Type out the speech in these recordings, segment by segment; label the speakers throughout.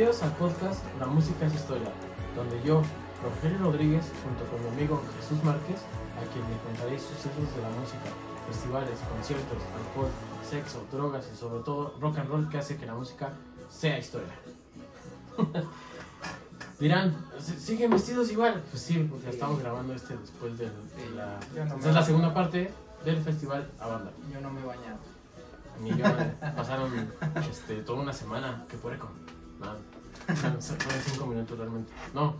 Speaker 1: Bienvenidos al podcast La Música es Historia, donde yo, Rogelio Rodríguez, junto con mi amigo Jesús Márquez, a quien le contaré sucesos de la música, festivales, conciertos, alcohol, sexo, drogas y sobre todo rock and roll que hace que la música sea historia. Dirán, "¿Si- ¿siguen vestidos igual? Pues sí, porque estamos grabando este después de la...
Speaker 2: Yo no
Speaker 1: Esta es la segunda parte del festival Avanda.
Speaker 2: Yo no me he bañado.
Speaker 1: Ni yo pasaron este, toda una semana. ¿Qué puerco? Nada. Fueron fueron cinco minutos realmente. No,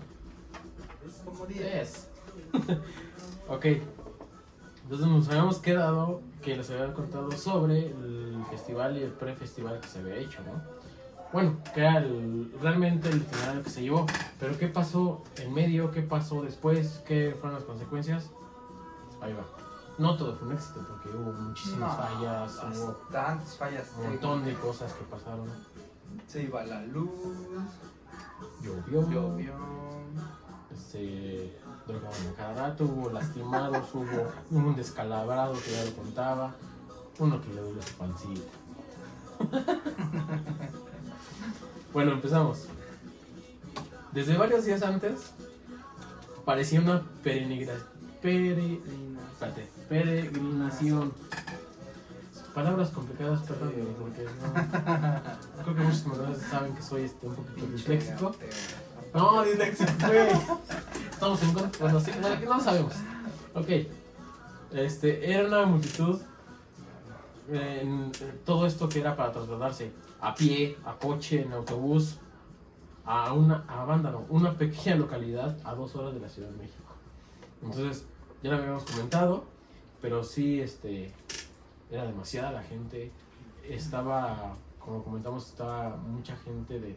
Speaker 2: Como
Speaker 1: 10. ok. Entonces nos habíamos quedado que les había contado sobre el festival y el pre-festival que se había hecho, ¿no? Bueno, que era el- realmente el itinerario que se llevó. Pero ¿qué pasó en medio? ¿Qué pasó después? ¿Qué fueron las consecuencias? Ahí va. No todo fue un éxito porque hubo muchísimas
Speaker 2: No,
Speaker 1: fallas, hubo
Speaker 2: Bastantes fallas.
Speaker 1: un montón de cosas que pasaron.
Speaker 2: Se iba la luz,
Speaker 1: Llovió,
Speaker 2: llovió.
Speaker 1: se drogaban cada rato, hubo lastimados, hubo un descalabrado que ya lo contaba, uno que le duele su pancita. bueno, empezamos. Desde varios días antes parecía una peregrina, pere, espérate, peregrinación. Palabras complicadas, perdón, porque no. Creo que muchos comentadores saben que soy este, un poquito disléxico. No, disléxico, güey. Estamos en contra. Bueno, sí, no, no lo sabemos. Ok. Este, era una multitud. En, todo esto que era para trasladarse a pie, a coche, en autobús, a una a Vándalo, una pequeña localidad a dos horas de la Ciudad de México. Entonces, ya lo habíamos comentado, pero sí, este, era demasiada la gente. Estaba, como comentamos, estaba mucha gente de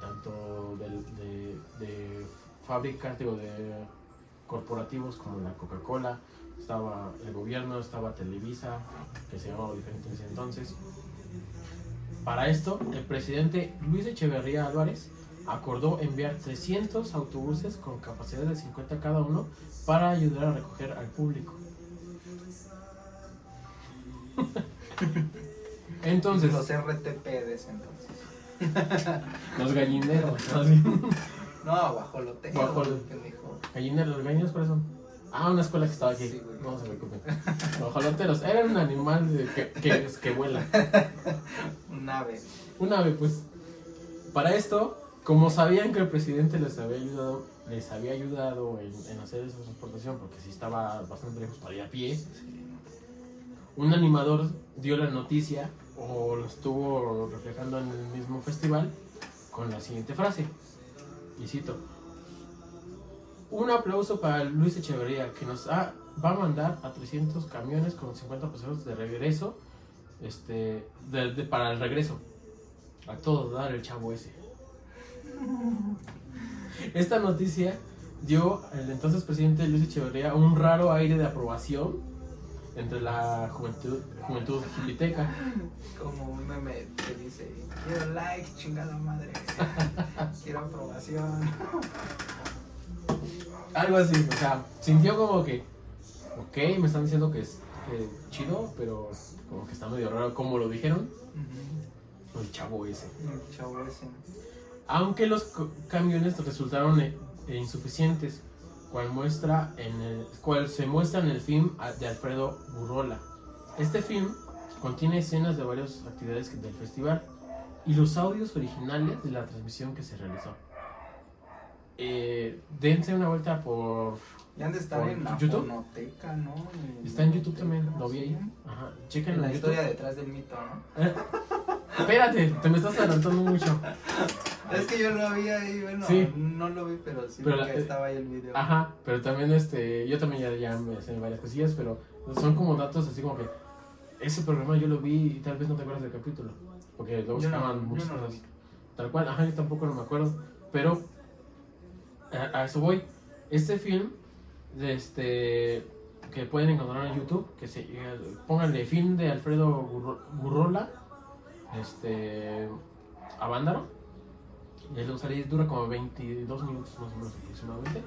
Speaker 1: tanto de, de fábricas, digo, de corporativos como la Coca-Cola, estaba el gobierno, estaba Televisa, que se llamaba diferente en ese entonces. Para esto, el presidente Luis Echeverría Álvarez acordó enviar 300 autobuses con capacidad de 50 cada uno para ayudar a recoger al público. Entonces,
Speaker 2: Los RTP de ese entonces.
Speaker 1: los gallineros.
Speaker 2: No, guajolote.
Speaker 1: Guajolote.
Speaker 2: pendejo.
Speaker 1: Gallineros, ¿los gallineros cuáles son? Ah, una escuela que estaba aquí.
Speaker 2: Sí,
Speaker 1: no se preocupen. Los joloteros, eran un animal que, que, que vuela.
Speaker 2: Un ave.
Speaker 1: Un ave, pues. Para esto, como sabían que el presidente les había ayudado, les había ayudado en, en hacer esa transportación, porque sí estaba bastante lejos para ir a pie, un animador dio la noticia, o lo estuvo reflejando en el mismo festival, con la siguiente frase. Y cito. Un aplauso para Luis Echeverría, que nos va a mandar a 300 camiones con 50 pasajeros de regreso, este, para el regreso. A todo dar el chavo ese. Esta noticia dio al entonces presidente Luis Echeverría un raro aire de aprobación entre la juventud, juventud jipiteca.
Speaker 2: Como un meme que dice: Quiero likes, chingada madre. Quiero aprobación.
Speaker 1: Algo así, o sea, sintió como que, ok, me están diciendo que es que chido, pero como que está medio raro como lo dijeron. El chavo ese.
Speaker 2: El chavo ese.
Speaker 1: Aunque los camiones resultaron eh, insuficientes, cual, muestra en el, cual se muestra en el film de Alfredo Burrola. Este film contiene escenas de varias actividades del festival y los audios originales de la transmisión que se realizó. Eh, dense una vuelta por...
Speaker 2: Ya han de estar
Speaker 1: ¿Por
Speaker 2: en la
Speaker 1: YouTube?
Speaker 2: fonoteca, ¿no? En
Speaker 1: Está en YouTube también, lo vi ahí. Ajá, chequen
Speaker 2: En la historia detrás del mito, ¿no?
Speaker 1: Espérate, te me estás adelantando mucho.
Speaker 2: Es que yo lo vi ahí, bueno,
Speaker 1: Sí.
Speaker 2: no lo vi, pero sí
Speaker 1: Pero la-
Speaker 2: estaba ahí el video.
Speaker 1: Ajá, pero también este, yo también ya, ya me sé varias cosillas, pero son como datos así como que ese programa yo lo vi y tal vez no te acuerdas del capítulo, porque luego
Speaker 2: Yo no,
Speaker 1: muchas
Speaker 2: no lo
Speaker 1: cosas. Tal cual, ajá, yo tampoco no me acuerdo, pero a, a eso voy. Este film, de este, que pueden encontrar en YouTube, que se eh, pónganle film de Alfredo Gurro- Gurrola, este, a Vándaro, salir dura como 22 minutos más o menos aproximadamente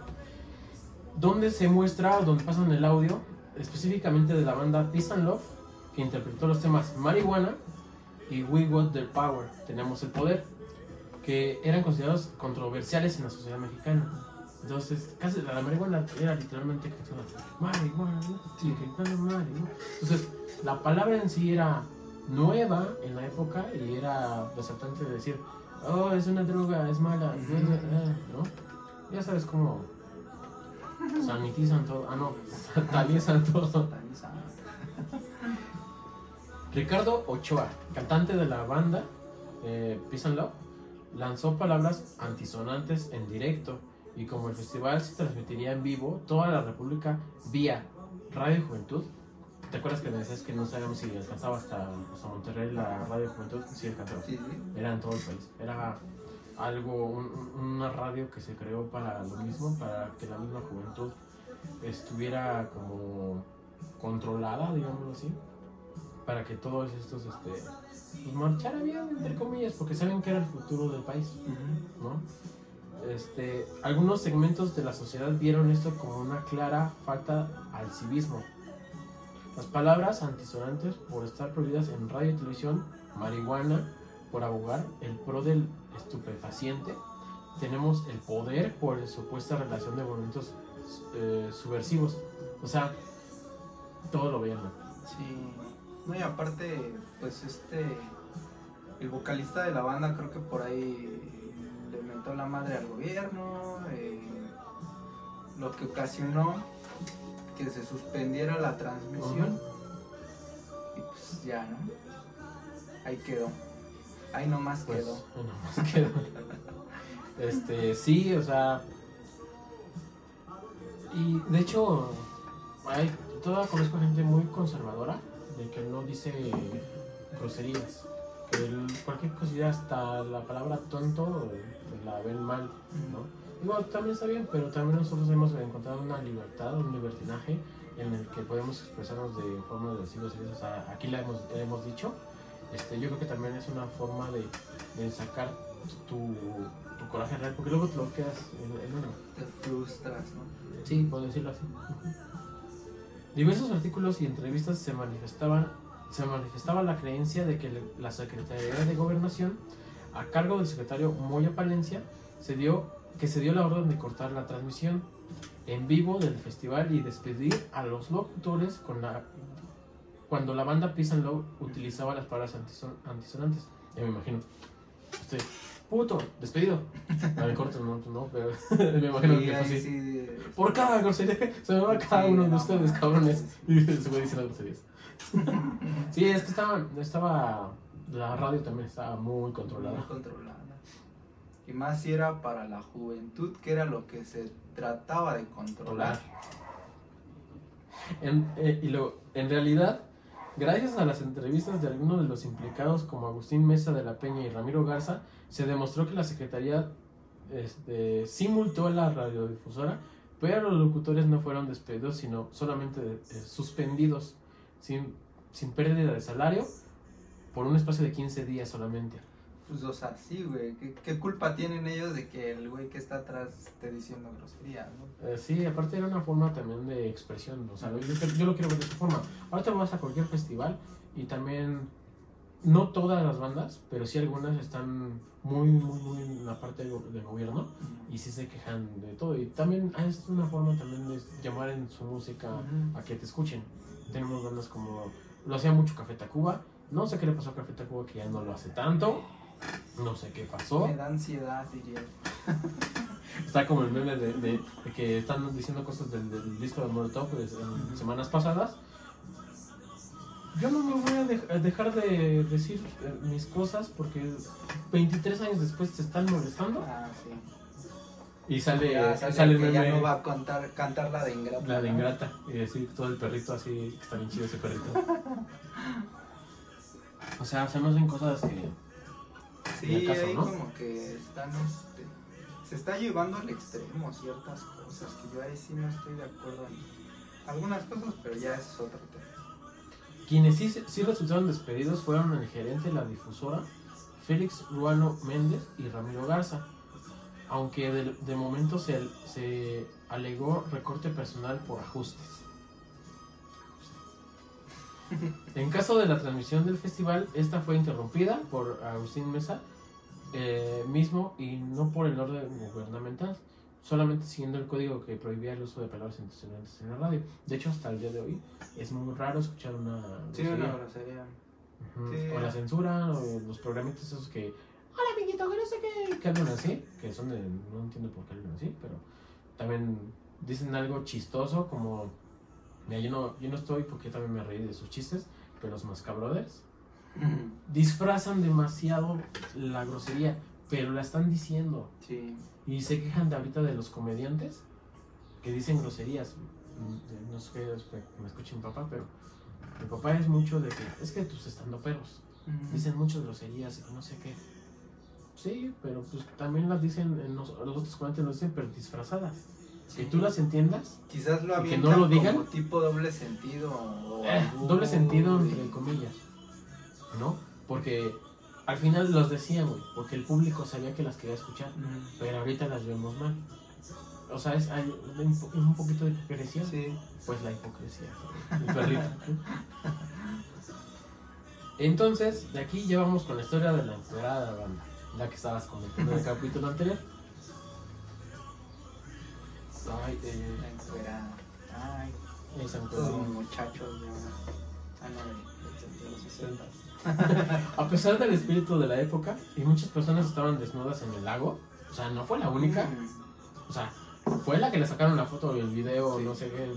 Speaker 1: donde se muestra, donde pasan el audio, específicamente de la banda Peace and Love, que interpretó los temas Marihuana y We Got the Power, Tenemos el Poder, que eran considerados controversiales en la sociedad mexicana. Entonces, casi la marihuana era literalmente marihuana, marihuana. Entonces, la palabra en sí era nueva en la época y era desatante de decir, oh, es una droga, es mala, ¿no? Ya sabes cómo sanitizan todo. Ah, no, satanizan todo. Ricardo Ochoa, cantante de la banda eh, Peace and Love, lanzó palabras antisonantes en directo y como el festival se transmitiría en vivo, toda la República vía Radio Juventud. ¿Te acuerdas que me decías que no sabíamos si alcanzaba hasta, hasta Monterrey la Radio Juventud? Sí, alcanzaba.
Speaker 2: Sí, sí.
Speaker 1: Era en todo el país. Era algo, un- un- una radio que se creó para lo mismo, para que la misma juventud estuviera como controlada, digámoslo así, para que todos estos, este, pues marchara bien, entre comillas, porque saben que era el futuro del país, ¿no? Este, algunos segmentos de la sociedad vieron esto como una clara falta al civismo. Las palabras antisonantes por estar prohibidas en radio y televisión, marihuana por abogar el pro del estupefaciente, tenemos el poder por supuesta relación de movimientos eh, subversivos. O sea, todo lo mal.
Speaker 2: Sí. No, y aparte, pues este. El vocalista de la banda creo que por ahí le mentó la madre al gobierno. eh, lo que ocasionó que se suspendiera la transmisión. Y pues ya, ¿no? Ahí quedó. Ahí nomás
Speaker 1: Pues,
Speaker 2: quedó.
Speaker 1: bueno, más quedó. Este, sí, o sea. Y de hecho, hay, toda conozco gente muy conservadora de que no dice groserías. Que el- cualquier cosilla, hasta la palabra tonto, eh, la ven mal, ¿no? Igual también está bien, pero también nosotros hemos encontrado una libertad, un libertinaje en el que podemos expresarnos de forma de decir groserías. O sea, aquí la hemos, la hemos dicho. Este, yo creo que también es una forma de, de sacar tu, tu coraje real, porque luego te lo quedas en, en uno.
Speaker 2: Te frustras, ¿no?
Speaker 1: Sí, puedo decirlo así. Diversos artículos y entrevistas se manifestaban se manifestaba la creencia de que la Secretaría de Gobernación, a cargo del secretario Moya Palencia, se dio, que se dio la orden de cortar la transmisión en vivo del festival y despedir a los locutores con la, cuando la banda Peace and Love utilizaba las palabras antison- antisonantes. Ya me imagino. Este, puto, despedido. A ver, corto, no, no, pero me imagino
Speaker 2: Sí,
Speaker 1: que fue así.
Speaker 2: sí,
Speaker 1: Por cada grosería se me va cada
Speaker 2: Sí,
Speaker 1: uno de ustedes,
Speaker 2: no,
Speaker 1: cabrones. Y se fue diciendo groserías. sí, es que estaba, estaba. La radio también estaba muy
Speaker 2: muy
Speaker 1: controlada.
Speaker 2: Y más si era para la juventud, que era lo que se trataba de controlar.
Speaker 1: En, eh, y lo, en realidad, gracias a las entrevistas de algunos de los implicados, como Agustín Mesa de la Peña y Ramiro Garza, se demostró que la Secretaría este, a la radiodifusora, pero los locutores no fueron despedidos, sino solamente eh, suspendidos, sin, sin pérdida de salario, por un espacio de 15 días solamente.
Speaker 2: Pues, o sea, sí, güey. ¿Qué, qué culpa tienen ellos de que el güey que está atrás esté diciendo groserías, no?
Speaker 1: Eh, sí, aparte era una forma también de expresión, o sea, yo, yo lo quiero ver de esa forma. Ahorita vas a cualquier festival y también, no todas las bandas, pero sí algunas están muy, muy, muy en la parte de, go- de gobierno y sí se quejan de todo. Y también ah, es una forma también de llamar en su música a que te escuchen. Tenemos bandas como, lo hacía mucho Café Tacuba, no sé qué le pasó a Café Tacuba que ya no lo hace tanto, no sé qué pasó.
Speaker 2: Me da ansiedad, diría.
Speaker 1: Está como el meme de, de- de que están diciendo cosas del, del disco de Molotov pues, en semanas pasadas. Yo no me voy a, dej- a dejar de decir eh, mis cosas porque 23 años después te están molestando.
Speaker 2: Ah, sí.
Speaker 1: Y sale,
Speaker 2: Ya
Speaker 1: sale,
Speaker 2: sale
Speaker 1: el meme,
Speaker 2: ya no va a contar, cantar la de ingrata.
Speaker 1: la de
Speaker 2: ¿no?
Speaker 1: Ingrata. Y decir todo el perrito así, que está bien chido ese perrito. O sea, se me hacen cosas que...
Speaker 2: Sí,
Speaker 1: caso,
Speaker 2: ahí
Speaker 1: ¿no?
Speaker 2: como que están, este, se está llevando al extremo ciertas cosas que yo ahí sí no estoy de acuerdo en algunas cosas, pero ya es otro tema.
Speaker 1: Quienes sí, sí resultaron despedidos fueron el gerente de la difusora, Félix Ruano Méndez y Ramiro Garza, aunque de, de momento se, se alegó recorte personal por ajustes. En caso de la transmisión del festival, esta fue interrumpida por Agustín Mesa eh, mismo y no por el orden gubernamental, solamente siguiendo el código que prohibía el uso de palabras intencionales en la radio. De hecho, hasta el día de hoy es muy raro escuchar una
Speaker 2: Sí,
Speaker 1: grosería.
Speaker 2: una grosería. Sí.
Speaker 1: O la censura, o los programitas esos que. Hola, amiguito, que no sé qué. Que hablan así. Que son de. No entiendo por qué hablan así, pero. También dicen algo chistoso, como. Mira, yo no, yo no estoy porque también me reí de sus chistes, pero los Mascabrothers disfrazan demasiado la grosería, pero la están diciendo.
Speaker 2: Sí.
Speaker 1: Y se quejan de ahorita de los comediantes que dicen groserías. Mm, No sé que me escuche mi papá, pero mi papá es mucho de que es que tus estandoperos dicen muchas groserías y no sé qué. Sí, pero pues también las dicen en los, los otros comediantes, las dicen, pero disfrazadas.
Speaker 2: Sí.
Speaker 1: Que tú las entiendas,
Speaker 2: Quizás lo
Speaker 1: y que no lo digan.
Speaker 2: como tipo doble sentido. o
Speaker 1: eh, doble sentido entre comillas, ¿no? Porque al final los decían, güey, porque el público sabía que las quería escuchar. Pero ahorita las vemos mal. O sea, es, hay un, po- un poquito de hipocresía.
Speaker 2: Sí.
Speaker 1: Pues la hipocresía. El perrito. Entonces, de aquí ya vamos con la historia de la enterada banda. La que estabas comentando en el capítulo anterior. Ay, eh,
Speaker 2: La encuerada. Ay,
Speaker 1: esa encuerada.
Speaker 2: los muchachos de ahora. Ah, no, de, de los 60.
Speaker 1: A pesar del espíritu de la época, y muchas personas estaban desnudas en el lago, o sea, no fue la única, o sea, fue la que le sacaron la foto o el video,
Speaker 2: Sí.
Speaker 1: no sé qué,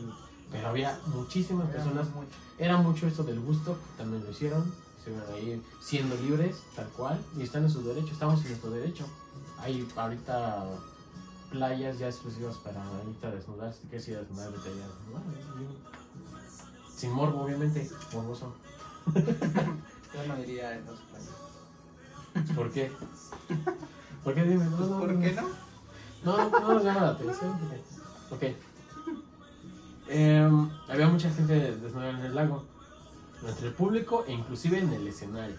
Speaker 1: pero había muchísimas
Speaker 2: Era
Speaker 1: personas
Speaker 2: mucho.
Speaker 1: Era mucho esto del gusto, que también lo hicieron, estuvieron ahí siendo libres, tal cual, y están en su derecho, estamos en nuestro derecho. Hay ahorita playas ya exclusivas para ahorita desnudarse, que si desnudar, vete allá a desnudar, ¿no? Sin morbo, obviamente, morboso.
Speaker 2: Yo no iría a esos países.
Speaker 1: ¿Por qué? ¿Por qué dime? No,
Speaker 2: Pues,
Speaker 1: no,
Speaker 2: ¿Por
Speaker 1: no.
Speaker 2: qué no?
Speaker 1: No, no nos llama la atención. Ok. Em, había mucha gente desnuda en el lago, entre el público e inclusive en el escenario.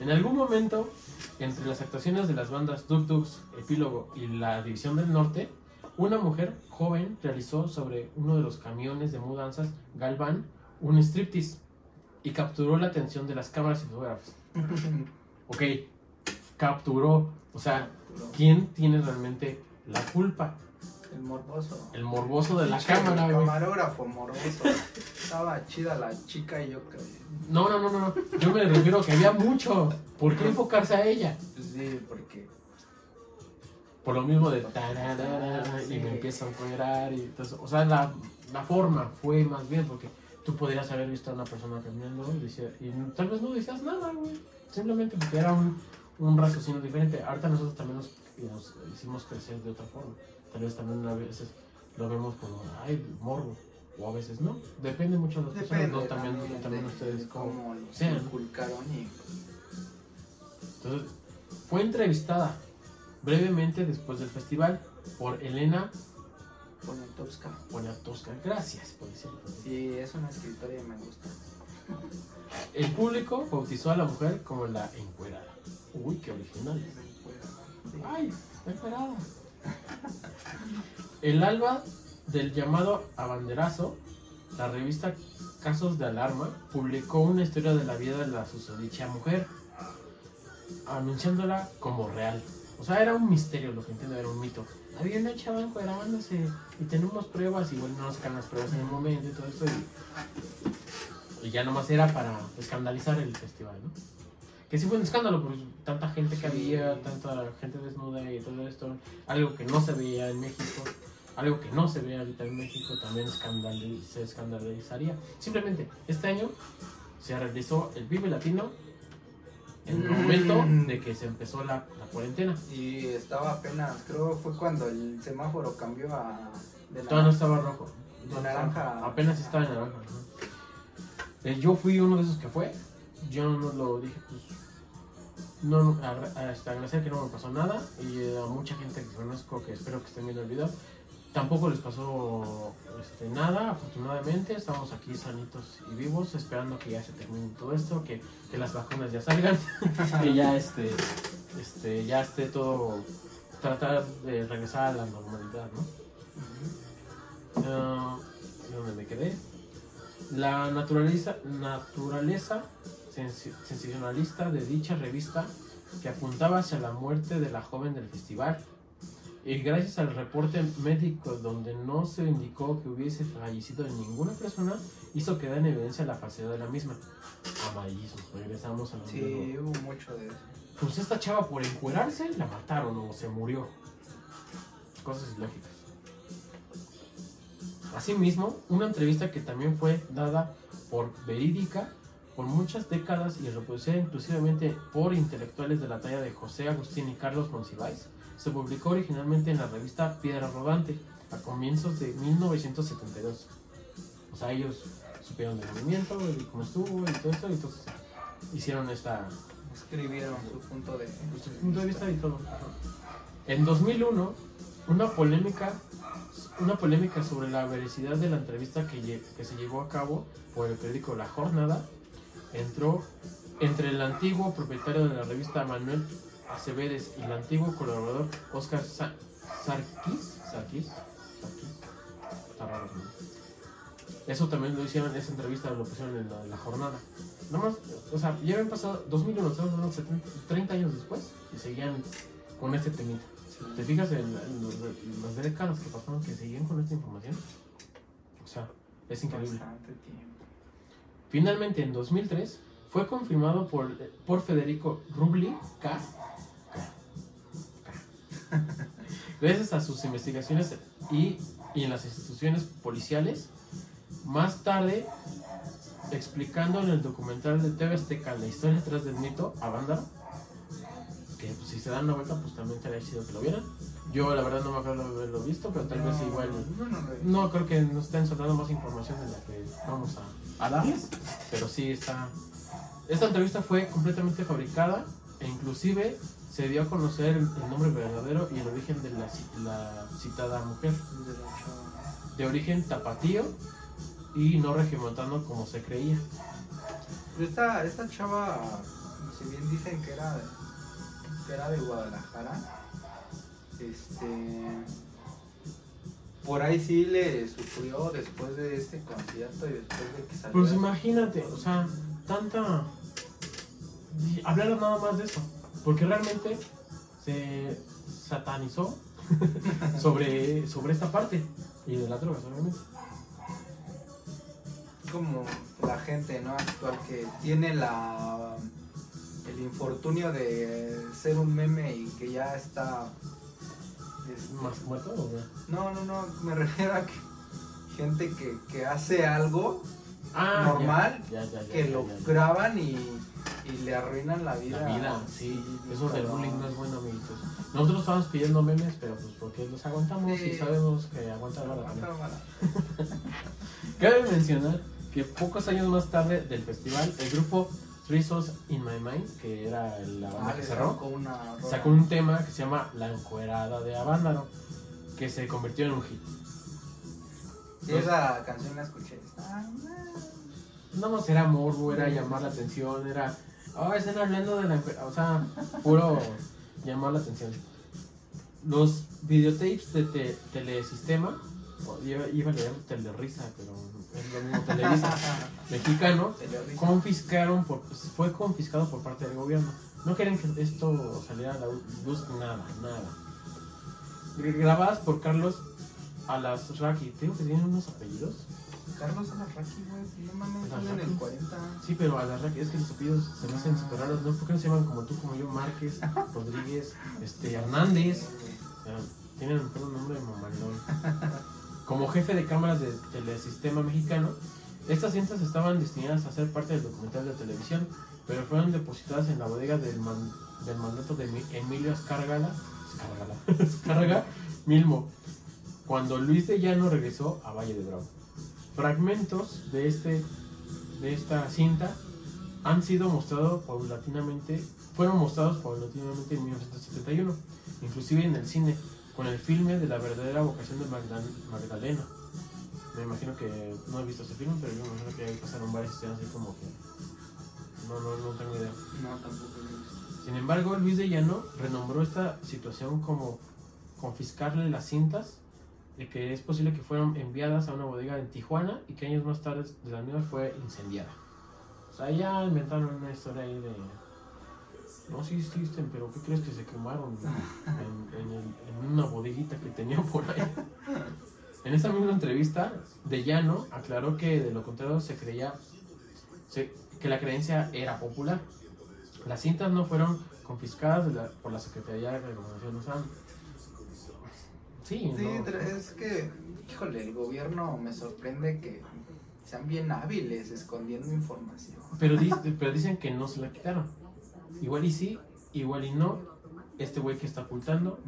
Speaker 1: En algún momento, entre las actuaciones de las bandas Duk Duks, Epílogo y la División del Norte, una mujer joven realizó sobre uno de los camiones de mudanzas Galvan un striptease y capturó la atención de las cámaras y fotógrafos. Ok, capturó, o sea, ¿quién tiene realmente la culpa?
Speaker 2: El morboso.
Speaker 1: El morboso de la
Speaker 2: Pinche
Speaker 1: cámara, güey.
Speaker 2: Camarógrafo morboso. Estaba chida la chica y yo creo.
Speaker 1: No, no, no, no, no. Yo me refiero a que había mucho. ¿Por qué enfocarse a ella?
Speaker 2: Sí, porque.
Speaker 1: Por lo mismo de tararara, y me empiezo a encuadrar y todo eso. O sea, la, la forma fue más bien porque tú podrías haber visto a una persona caminando y, decía- y tal vez no decías nada, güey. Simplemente porque era un, un raciocinio diferente. Ahorita nosotros también nos, nos hicimos crecer de otra forma. Tal vez también a veces lo vemos como, ay, morbo. O a veces no. Depende mucho de las personas.
Speaker 2: Depende
Speaker 1: No, también,
Speaker 2: también,
Speaker 1: también
Speaker 2: de,
Speaker 1: ustedes
Speaker 2: cómo
Speaker 1: sean.
Speaker 2: inculcaron y
Speaker 1: Entonces, fue entrevistada brevemente después del festival por Elena
Speaker 2: Poniatowska.
Speaker 1: Poniatowska. Gracias por decirlo.
Speaker 2: Sí, es una escritora y me gusta.
Speaker 1: El público bautizó a la mujer como la encuerada. Uy, qué original.
Speaker 2: Sí.
Speaker 1: Ay, la encuerada. El alba del llamado abanderazo, la revista Casos de Alarma publicó una historia de la vida de la susodicha mujer, anunciándola como real. O sea, era un misterio lo que entiendo, era un mito. Había una chava encuerándose y tenemos pruebas y bueno, no sacan las pruebas en el momento y todo esto y, y ya nomás era para escandalizar el festival, ¿no? Que sí fue un escándalo, pues tanta gente que había, tanta gente desnuda y todo esto, algo que no se veía en México, algo que no se ve ahorita en México también se escandalizaría. Simplemente, este año se realizó el Vive Latino en el
Speaker 2: Mm.
Speaker 1: momento de que se empezó la, la cuarentena.
Speaker 2: Y estaba apenas, creo fue cuando el semáforo cambió a. De
Speaker 1: Todavía no estaba rojo.
Speaker 2: De naranja.
Speaker 1: Apenas estaba en naranja. ajá. Eh, Yo fui uno de esos que fue. Yo no lo dije, pues. No, no, agra- a- este, agradecer que no me pasó nada. Y a mucha gente que conozco que espero que estén viendo el video. Tampoco les pasó este, nada, afortunadamente. Estamos aquí sanitos y vivos, esperando que ya se termine todo esto, que, que las vacunas ya salgan, que ya este, este, ya esté todo, tratar de regresar a la normalidad, ¿no? Ah, ¿Dónde me quedé? La naturaleza, naturaleza sensacionalista de dicha revista que apuntaba hacia la muerte de la joven del festival. Y gracias al reporte médico donde no se indicó que hubiese fallecido ninguna persona, hizo quedar en evidencia la falsedad de la misma. Amarillismo, regresamos a lo
Speaker 2: Sí, hubo mucho de eso.
Speaker 1: Pues esta chava por encuerarse la mataron o se murió. Cosas ilógicas. Asimismo, una entrevista que también fue dada por verídica por muchas décadas y reproducida inclusivamente por intelectuales de la talla de José Agustín y Carlos Monsiváis, se publicó originalmente en la revista Piedra Rodante a comienzos de 1972. O sea, ellos supieron del movimiento y cómo estuvo y todo esto, y entonces hicieron esta,
Speaker 2: Escribieron su punto de,
Speaker 1: su punto de vista y todo. En 2001, una polémica, una polémica sobre la veracidad de la entrevista que, que se llevó a cabo por el periódico La Jornada entró entre el antiguo propietario de la revista Manuel Acevedes y el antiguo colaborador Oscar Sa- Sarkis. Sarkis. Sarkis. Está raro. Eso también lo hicieron, esa entrevista lo pusieron en la, la jornada. Nada más, o sea, ya habían pasado 2001, estamos hablando de 70, 30 años después y seguían con este temita. ¿Te fijas en, en las décadas que pasaron que seguían con esta información? O sea, es increíble. Finalmente, en 2003, fue confirmado por, por Federico Rubli K. Gracias a sus investigaciones y, y en las instituciones policiales, más tarde, explicando en el documental de TV Azteca la historia detrás del mito a Vándaro, que pues, si se dan una vuelta, pues también sería chido que lo vieran. Yo, la verdad, no me acuerdo de haberlo visto, pero tal vez
Speaker 2: No,
Speaker 1: igual.
Speaker 2: yo no visto.
Speaker 1: No, creo que nos estén soltando más información de la que vamos a, a darles, pero sí está... Esta entrevista fue completamente fabricada e inclusive se dio a conocer el, nombre verdadero y el origen de la, ci- la citada mujer,
Speaker 2: De la chava.
Speaker 1: de origen tapatío y no regiomontano como se creía.
Speaker 2: Esta, esta chava, si bien dicen que era, que era de Guadalajara, este, por ahí sí le sufrió después de este concierto y después de que salió.
Speaker 1: Pues imagínate, o sea, tanta... y Hablar nada más de eso, porque realmente se satanizó sobre, sobre esta parte y de las drogas, obviamente.
Speaker 2: como la gente no actual que tiene la el infortunio de ser un meme y que ya está este,
Speaker 1: ¿Más muerto o
Speaker 2: no no no me refiero a que gente que, que hace algo
Speaker 1: Ah,
Speaker 2: Normal,
Speaker 1: ya, ya, ya,
Speaker 2: que lo graban y, y le arruinan la vida
Speaker 1: La vida, sí, eso del bullying no es bueno, amiguitos. Nosotros estamos pidiendo memes, pero pues porque los aguantamos y sabemos que aguanta la vara también.
Speaker 2: Aguanta la vara.
Speaker 1: Cabe mencionar que pocos años más tarde del festival, el grupo Three Souls in My Mind, que era la banda
Speaker 2: Ah,
Speaker 1: que cerró,
Speaker 2: sacó una
Speaker 1: sacó un tema que se llama La Encuerada de Avándaro, que se convirtió en un hit.
Speaker 2: Sí, esa canción la escuché Ah,
Speaker 1: No más era morbo, era llamar la atención, era. Oh, están hablando de la. O sea, puro llamar la atención. Los videotapes de te- Telesistema, o iba, iba a leer Telerisa, pero es lo mismo Televisa, mexicano, confiscaron, por, pues, fue confiscado por parte del gobierno. No quieren que esto saliera a la luz, nada, nada. Grabadas por Carlos Alasraqui, ¿te digo que tienen unos apellidos?
Speaker 2: Carlos Alarraqui, güey, no mames,
Speaker 1: Alarraqui.
Speaker 2: sale en el 40.
Speaker 1: Sí, pero Alasraqui, es que los apellidos se me hacen súper raros, ¿no? ¿Por qué no se llaman como tú, como yo, Márquez, Rodríguez, este, Hernández? Tienen un nombre de mamalón. Como jefe de cámaras de Telesistema Mexicano, estas cintas estaban destinadas a ser parte del documental de televisión, pero fueron depositadas en la bodega del, man- del mandato de Mi- Emilio Escárgala, Escárgala, Escárraga Milmo, cuando Luis de Llano regresó a Valle de Bravo. Fragmentos de, este, de esta cinta han sido mostrados paulatinamente, fueron mostrados paulatinamente en 1971, inclusive en el cine, con el filme de la verdadera vocación de Magda- Magdalena. Me imagino que no he visto ese filme, pero yo me imagino que ahí pasaron varias escenas así como que... No, no, no tengo idea.
Speaker 2: No, tampoco lo he visto.
Speaker 1: Sin embargo, Luis de Llano renombró esta situación como confiscarle las cintas de que es posible que fueran enviadas a una bodega en Tijuana y que años más tarde de la misma fue incendiada. O sea, ya inventaron una historia ahí de... No, sí existen, pero ¿qué crees que se quemaron en, una bodeguita que tenía por ahí? En esta misma entrevista, De Llano aclaró que de lo contrario se creía se- que la creencia era popular. Las cintas no fueron confiscadas de por la Secretaría de Gobernación. O sea, sí,
Speaker 2: Sí,
Speaker 1: no.
Speaker 2: pero es que, híjole, el gobierno me sorprende que sean bien hábiles escondiendo información.
Speaker 1: Pero, pero dicen que no se la quitaron. Igual y sí, igual y no. Este güey que está ocultando.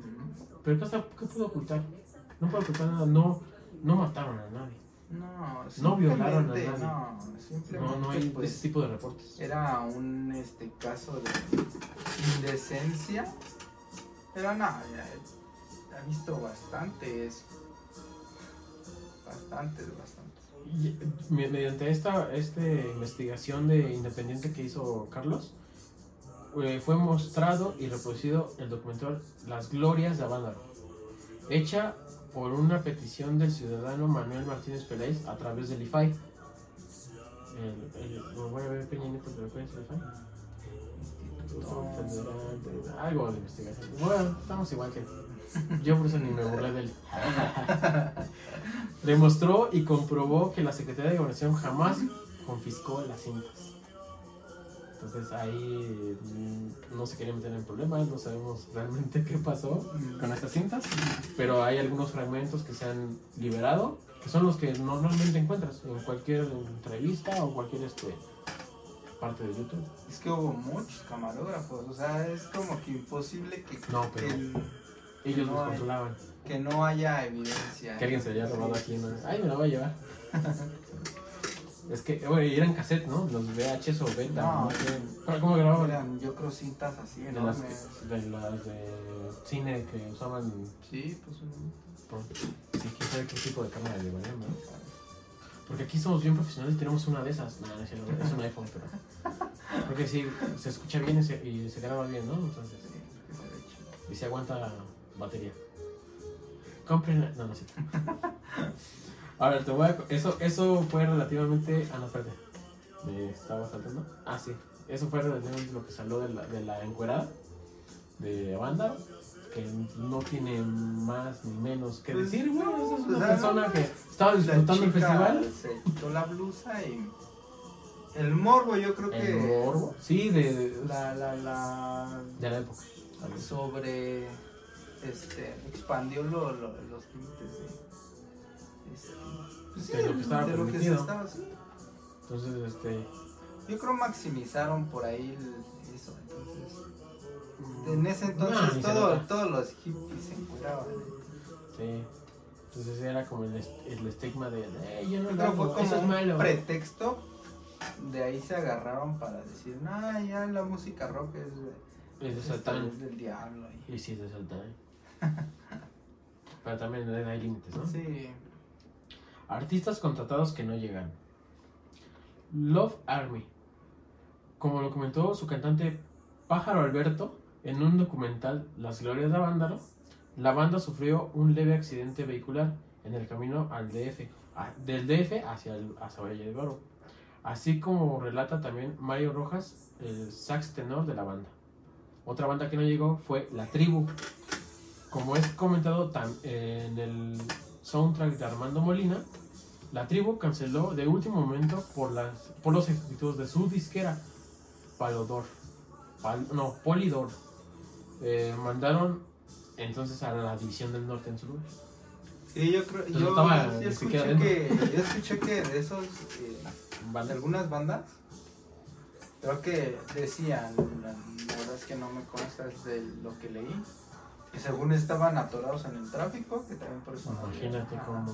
Speaker 1: Pero ¿qué, está- qué pudo ocultar? No pudo ocultar nada. No, no mataron a nadie.
Speaker 2: No,
Speaker 1: No violaron a nadie.
Speaker 2: No,
Speaker 1: No, no hay
Speaker 2: pues,
Speaker 1: ese tipo de reportes.
Speaker 2: era un este caso de indecencia. Pero no, ya he visto bastantes. Bastantes, bastantes.
Speaker 1: Y, eh, me- mediante esta este investigación de independiente que hizo Carlos, eh, fue mostrado y reproducido el documental Las Glorias de Avándaro, hecha por una petición del ciudadano Manuel Martínez Peláez a través del IFAI. El, el, lo voy a ver Peña Nieto, pero ¿cuál es el IFAI? Algo de investigación. Bueno, estamos igual que yo por eso ni me burlé de él. Demostró y comprobó que la Secretaría de Gobernación jamás confiscó las cintas. Entonces ahí mm, no se quería meter en problemas, no sabemos realmente qué pasó con estas cintas, pero hay algunos fragmentos que se han liberado, que son los que normalmente encuentras en cualquier entrevista o cualquier este parte de YouTube.
Speaker 2: Es que hubo muchos camarógrafos, o sea, es como que imposible que,
Speaker 1: No, pero-
Speaker 2: que, el-
Speaker 1: Ellos
Speaker 2: No
Speaker 1: los
Speaker 2: hay.
Speaker 1: controlaban.
Speaker 2: que no haya evidencia.
Speaker 1: Que alguien se haya robado aquí, ¿no? Ay, me la voy a llevar. es que, güey, eran cassette, ¿no? Los VHS o beta, no,
Speaker 2: No.
Speaker 1: sé. ¿Cómo- ¿Cómo grababan?
Speaker 2: Eran, yo creo, cintas así
Speaker 1: De las,
Speaker 2: enormes.
Speaker 1: de las de cine que usaban
Speaker 2: Sí, pues un-
Speaker 1: por, sí, quién sabe qué tipo de cámara llevarían, ¿no? Porque aquí somos bien profesionales y tenemos una de esas. No, no es un iPhone, pero. Porque sí, se escucha bien y se, y se graba bien, ¿no? Entonces,
Speaker 2: que
Speaker 1: y se aguanta batería. Compren. No, no es cierto. A ver, te voy a. Eso, eso fue relativamente. Ah, no, espérate. Me estaba saltando. Ah, sí. Eso fue relativamente lo que salió de la, de la encuerada de banda. Que no tiene más ni menos que
Speaker 2: Pues,
Speaker 1: decir, güey.
Speaker 2: no,
Speaker 1: Esa es una persona que estaba disfrutando el festival.
Speaker 2: Se quitó la blusa y. El morbo, yo creo
Speaker 1: El
Speaker 2: que.
Speaker 1: morbo. Sí, de, de,
Speaker 2: La, la, la.
Speaker 1: de la época.
Speaker 2: sobre este expandió lo- lo- los límites de, este, pues
Speaker 1: De lo que estaba
Speaker 2: de lo que se estaba haciendo.
Speaker 1: Entonces, este.
Speaker 2: yo creo maximizaron por ahí el- eso entonces
Speaker 1: mm,
Speaker 2: en ese
Speaker 1: no,
Speaker 2: entonces todo- todos los hippies se encueraban
Speaker 1: Sí. Entonces era como el, est- el estigma de, "Eh, yo no
Speaker 2: que fue como
Speaker 1: eso es
Speaker 2: un
Speaker 1: malo.
Speaker 2: pretexto de ahí se agarraron para decir nah ya la música rock es,
Speaker 1: Es de
Speaker 2: es,
Speaker 1: Satán.
Speaker 2: es del diablo y-
Speaker 1: Y sí, es de Satán. Pero también hay límites, ¿no?
Speaker 2: sí
Speaker 1: Artistas contratados que no llegan. Love Army. Como lo comentó su cantante Pájaro Alberto en un documental Las Glorias de Vándalo, la banda sufrió un leve accidente vehicular en el camino al DF, a- del DF hacia, el, hacia Valle de Oro. Así como relata también Mario Rojas, el sax tenor de la banda. Otra banda que no llegó fue La Tribu. Como es comentado tam- en el soundtrack de Armando Molina, la tribu canceló de último momento por, las, por los ejecutivos de su disquera, Palodor. Pal- no, Polidor. Eh, mandaron entonces a la División del Norte en su lugar.
Speaker 2: Sí, yo creo,
Speaker 1: Entonces
Speaker 2: yo,
Speaker 1: estaba
Speaker 2: escuché que, yo escuché que de esos, eh, de
Speaker 1: Banda.
Speaker 2: algunas bandas, creo que decían, la, la verdad es que no me consta de lo que leí, que según estaban atorados en el tráfico, que también por eso no
Speaker 1: Imagínate cómo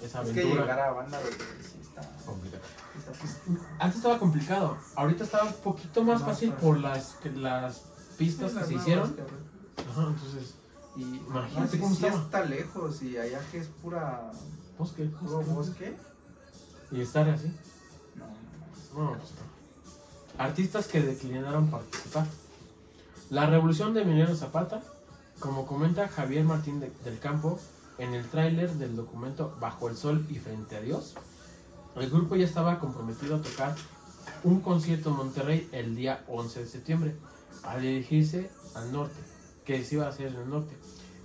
Speaker 1: esa
Speaker 2: Es que
Speaker 1: aventura
Speaker 2: llegar a banda sí está,
Speaker 1: complicada.
Speaker 2: está-
Speaker 1: Antes estaba complicado, ahorita estaba un poquito más
Speaker 2: Más
Speaker 1: fácil
Speaker 2: fácil.
Speaker 1: por las, que- las pistas que
Speaker 2: las
Speaker 1: se hicieron.
Speaker 2: que-
Speaker 1: Ajá, entonces,
Speaker 2: Y
Speaker 1: Imagínate
Speaker 2: no, sí-
Speaker 1: cómo
Speaker 2: sí está lejos y allá que es pura
Speaker 1: bosque,
Speaker 2: puro
Speaker 1: bosque.
Speaker 2: bosque.
Speaker 1: Y estar así.
Speaker 2: No, no, no.
Speaker 1: No, pues no. Artistas que declinaron participar. La revolución de Emiliano Zapata, como comenta Javier Martín de- del Campo en el tráiler del documento Bajo el Sol y Frente a Dios, el grupo ya estaba comprometido a tocar un concierto en Monterrey el día 11 de septiembre, al dirigirse al norte, que se iba a hacer en el norte.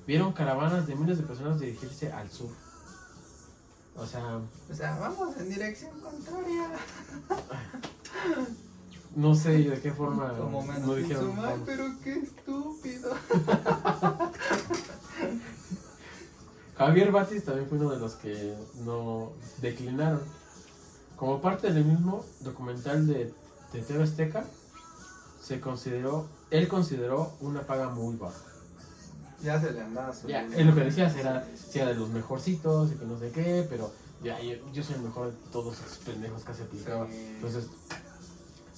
Speaker 1: Vieron caravanas de miles de personas dirigirse al sur. O sea,
Speaker 2: O sea, vamos en dirección contraria.
Speaker 1: no sé de qué forma
Speaker 2: Como menos
Speaker 1: no dijeron.
Speaker 2: Pero qué estúpido.
Speaker 1: Javier Batis también fue uno de los que no declinaron. Como parte del mismo documental de, de TV Azteca, se consideró, él consideró una paga muy baja.
Speaker 2: Ya se le andaba
Speaker 1: Ya, es lo que decías, era, si era de los mejorcitos y que no sé qué, pero ya, yo, yo soy el mejor de todos esos pendejos que se aplicaba.
Speaker 2: Sí.
Speaker 1: Entonces,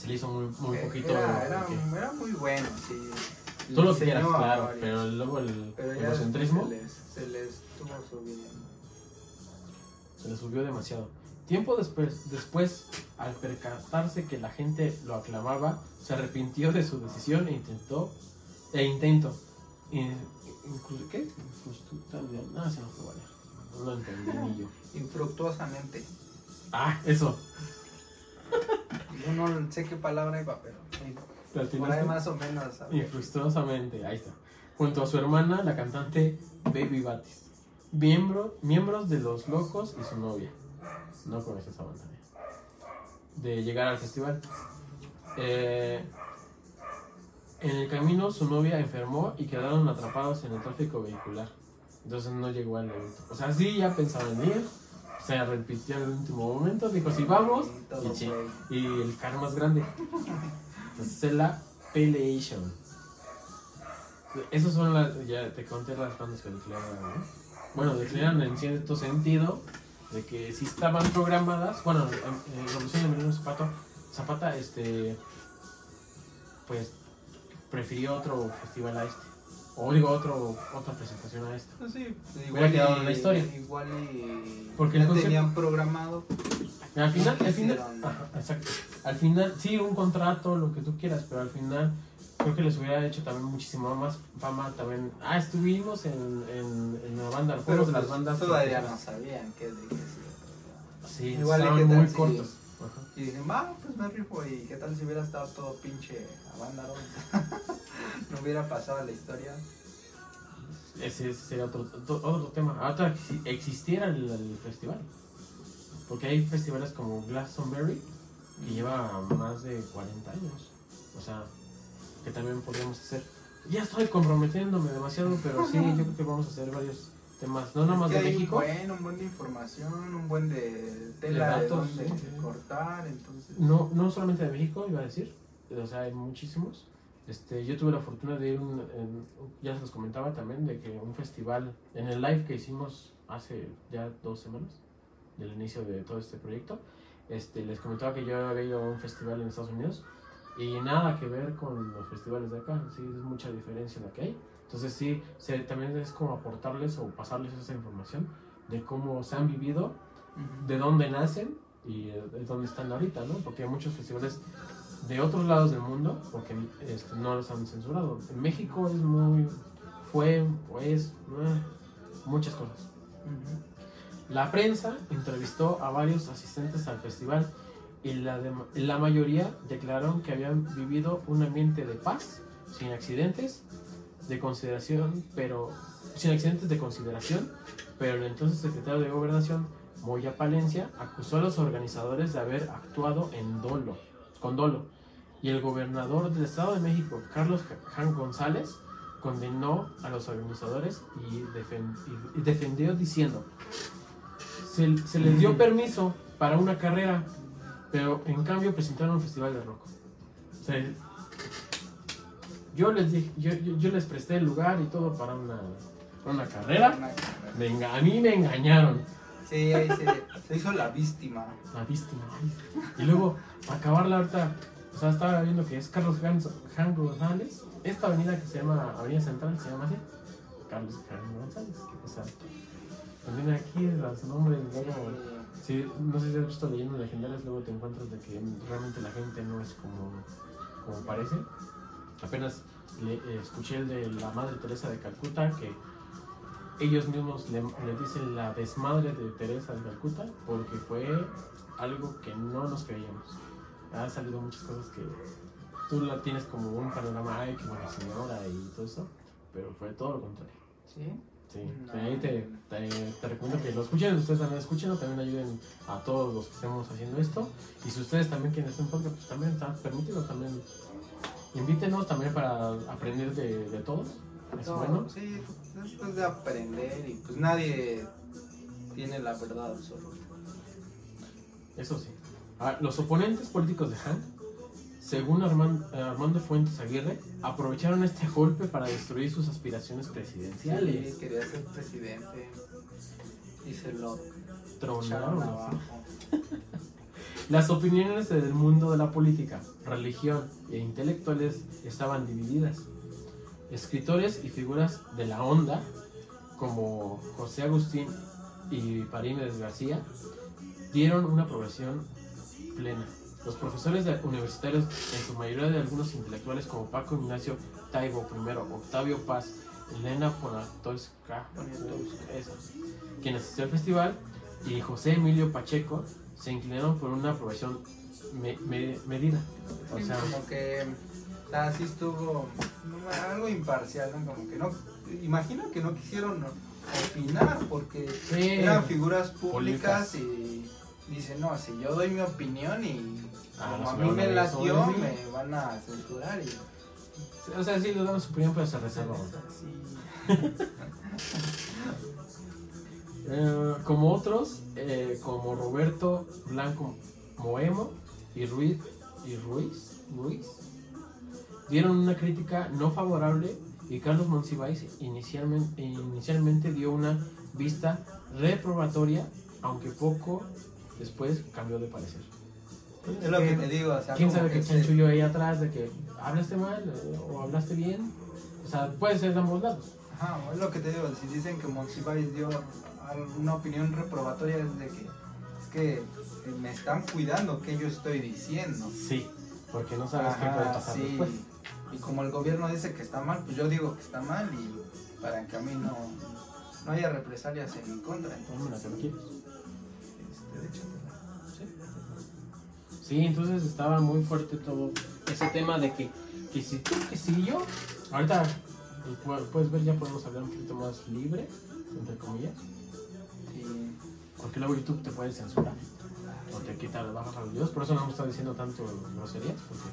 Speaker 1: se le hizo muy, muy
Speaker 2: Eh,
Speaker 1: poquito.
Speaker 2: Era, era,
Speaker 1: que-
Speaker 2: era muy bueno, sí.
Speaker 1: tú lo quieras, claro, pero luego el
Speaker 2: Pero
Speaker 1: egocentrismo
Speaker 2: Se les, se les estuvo subiendo.
Speaker 1: se le subió demasiado. Tiempo después, después, al percatarse que la gente lo aclamaba, se arrepintió de su decisión e intentó, e intento, in- inclu- ¿qué? Ah, se nos fue. No lo entendí ni yo.
Speaker 2: Infructuosamente.
Speaker 1: Ah, eso.
Speaker 2: Yo no sé qué palabra iba, pero sí.
Speaker 1: ¿La
Speaker 2: Por ahí más o menos. ¿sabes?
Speaker 1: Infructuosamente, ahí está. Junto a su hermana, la cantante Baby Batis. Miembro, miembros de Los Locos y su novia. No conoces esa banda. eh. De llegar al festival. Eh, en el camino su novia enfermó y quedaron atrapados en el tráfico vehicular. Entonces no llegó al evento. O sea, sí, ya pensaba en ir. Se repitió en el último momento. Dijo, sí, vamos. Y el karma es grande. Entonces es la Pelation. Esas son las, ya te conté las bandas que declararon, ¿no? Bueno, declaran en cierto sentido de que si estaban programadas, bueno, en, en Revolución de Emiliano Zapata, Zapata, este, pues prefirió otro festival a este. O digo, otro, otra presentación a este.
Speaker 2: Pues sí,
Speaker 1: Hubiera quedado en la historia.
Speaker 2: Igual y.
Speaker 1: Porque
Speaker 2: ya
Speaker 1: el concepto-
Speaker 2: tenían programado.
Speaker 1: Al final, al final, ajá, exacto. Al final, sí, un contrato, lo que tú quieras, pero al final creo que les hubiera hecho también muchísimo más fama también. Ah, estuvimos en, en, en la banda, los juegos de las
Speaker 2: pues,
Speaker 1: bandas.
Speaker 2: todavía no sabían qué de qué se
Speaker 1: Sí,
Speaker 2: Igual, ¿y
Speaker 1: estaban
Speaker 2: qué tal
Speaker 1: muy
Speaker 2: si-
Speaker 1: cortos. Ajá.
Speaker 2: Y dicen, va, pues me rifo. ¿Y qué tal si hubiera estado todo pinche a banda No hubiera pasado la historia.
Speaker 1: Ese, ese sería otro, otro, tema. Ahora si existiera el, el festival. Porque hay festivales como Glastonbury que lleva más de 40 años. O sea, que también podríamos hacer. Ya estoy comprometiéndome demasiado, pero sí, yo creo que vamos a hacer varios temas. No nada más
Speaker 2: Es que
Speaker 1: de
Speaker 2: hay
Speaker 1: México.
Speaker 2: Un buen, un buen de información, un buen de tela de,
Speaker 1: datos,
Speaker 2: dónde
Speaker 1: sí, sí.
Speaker 2: cortar. Entonces,
Speaker 1: No, no solamente de México, iba a decir. O sea, hay muchísimos. Este, yo tuve la fortuna de ir, un- en- ya se los comentaba también, de que un festival, en el live que hicimos hace ya dos semanas, del inicio de todo este proyecto, este, les comentaba que yo había ido a un festival en Estados Unidos y nada que ver con los festivales de acá, sí, es mucha diferencia la que hay. Entonces sí, se, también es como aportarles o pasarles esa información de cómo se han vivido
Speaker 2: ujú.
Speaker 1: de dónde nacen y eh, de dónde están ahorita, ¿no? Porque hay muchos festivales de otros lados del mundo, porque este, no los han censurado. En México es muy, fue, o es, eh, muchas cosas. La prensa entrevistó a varios asistentes al festival y la, de- la mayoría declararon que habían vivido un ambiente de paz, sin accidentes, de consideración, pero sin accidentes de consideración, pero el entonces secretario de Gobernación, Moya Palencia, acusó a los organizadores de haber actuado en dolo, con dolo, y el gobernador del Estado de México, Carlos Jan González, condenó a los organizadores y, defen- y- y defendió diciendo, se, se les dio permiso para una carrera, pero en cambio presentaron un festival de rock. O sea, yo les dije, yo, yo, yo les presté el lugar y todo para una, para una carrera. Me a mí me engañaron.
Speaker 2: Sí, ahí se, se hizo la víctima.
Speaker 1: La víctima. Y luego, para acabarla ahorita, o sea, estaba viendo que es Carlos Jan González. Esta avenida que se llama Avenida Central se llama así. Carlos Jan González. O sea, pues viene aquí los nombres, luego. Sí, no sé si has visto leyendas legendarias, luego te encuentras de que realmente la gente no es como, como parece. Apenas le, eh, escuché el de la Madre Teresa de Calcuta, que ellos mismos le, le dicen la desmadre de Teresa de Calcuta, porque fue algo que no nos creíamos. ha salido muchas cosas que tú la tienes como un panorama, ay, qué buena señora y todo eso, pero fue todo lo contrario.
Speaker 2: ¿Sí?
Speaker 1: Sí,
Speaker 2: No.
Speaker 1: ahí te, te, te recomiendo que lo escuchen, ustedes también escuchen, también ayuden a todos los que estemos haciendo esto. Y si ustedes también quieren hacer un podcast, pues también permitido, también invítenos también para aprender de, de todos. Es
Speaker 2: No,
Speaker 1: bueno.
Speaker 2: Sí, después de aprender y pues nadie tiene la verdad absoluta.
Speaker 1: Eso sí. Ah, los oponentes políticos de Han, según Arman- eh, Armando Fuentes Aguirre, aprovecharon este golpe para destruir sus aspiraciones
Speaker 2: Sí,
Speaker 1: presidenciales.
Speaker 2: quería ser presidente y se lo
Speaker 1: Tronaron.
Speaker 2: abajo.
Speaker 1: Las opiniones del mundo de la política, religión e intelectuales estaban divididas. Escritores y figuras de la onda, como José Agustín y Parímedes García, dieron una aprobación plena. Los profesores universitarios, en su mayoría de algunos intelectuales como Paco Ignacio Taibo I, Octavio Paz, Elena eso, quien asistió al festival, y José Emilio Pacheco, se inclinaron por una aprobación me- me- medida. O sea,
Speaker 2: como que así estuvo no, algo imparcial, ¿no? Como que no, imagino que no quisieron opinar porque
Speaker 1: Sí.
Speaker 2: eran figuras públicas, y dicen, no, si yo doy mi opinión y
Speaker 1: Ah,
Speaker 2: como a mí me latió,
Speaker 1: mí.
Speaker 2: me van a censurar y
Speaker 1: o sea, sí, le damos su opinión, pero se reserva. Eh, como otros, eh, como Roberto Blanco Moemo y Ruiz, y Ruiz, Ruiz, dieron una crítica no favorable y Carlos Monsiváis inicialmente, inicialmente dio una vista reprobatoria, aunque poco después cambió de parecer.
Speaker 2: Es lo que te digo, o sea,
Speaker 1: ¿Quién sabe
Speaker 2: que
Speaker 1: chanchullo ahí atrás de que hablaste mal eh, o hablaste bien? O sea, puede ser de ambos lados.
Speaker 2: Ajá, es lo que te digo, si dicen que Monsiváis dio alguna opinión reprobatoria es de que es que eh, me están cuidando que yo estoy diciendo.
Speaker 1: Sí, porque no sabes qué puede pasar
Speaker 2: sí.
Speaker 1: después.
Speaker 2: Y como el gobierno dice que está mal, pues yo digo que está mal y para que a mí no, no haya represalias en mi contra. Entonces,
Speaker 1: lo quieres.
Speaker 2: este, de hecho,
Speaker 1: Sí, entonces estaba muy fuerte todo ese tema de que, que si tú, que si yo. Ahorita pues, pu- puedes ver, ya podemos hablar un poquito más libre, entre comillas,
Speaker 2: sí.
Speaker 1: porque luego YouTube te puede censurar o te quita bajas videos. Por eso no hemos estado diciendo tanto groserías, porque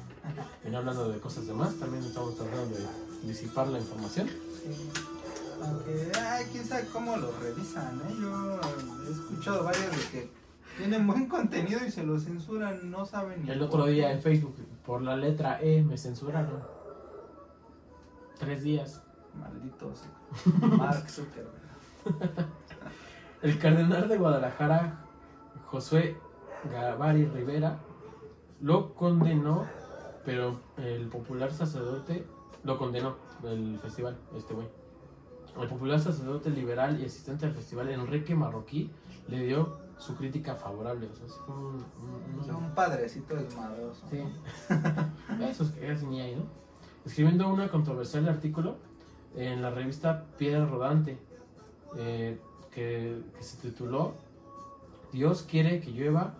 Speaker 1: viene hablando de cosas demás. También estamos tratando de disipar la información.
Speaker 2: Sí. Aunque, ay, quién sabe cómo lo revisan, ¿eh? Yo he escuchado varios de que tienen buen contenido y se lo censuran, no saben ni
Speaker 1: El otro día
Speaker 2: qué.
Speaker 1: en Facebook, por la letra E, me censuraron. Tres días.
Speaker 2: Malditos. Mark Zuckerberg.
Speaker 1: El cardenal de Guadalajara, Josué Gavari Rivera, lo condenó, pero el popular sacerdote lo condenó, el festival, este güey. El popular sacerdote liberal y asistente al festival, Enrique Marroquí, le dio su crítica favorable. O sea, fue un, un-
Speaker 2: O sea,
Speaker 1: un-
Speaker 2: un padrecito desmadroso.
Speaker 1: Sí. Esos que casi ni hay, ¿no? Escribiendo una controversial artículo en la revista Piedra Rodante, eh, que, que se tituló Dios quiere que llueva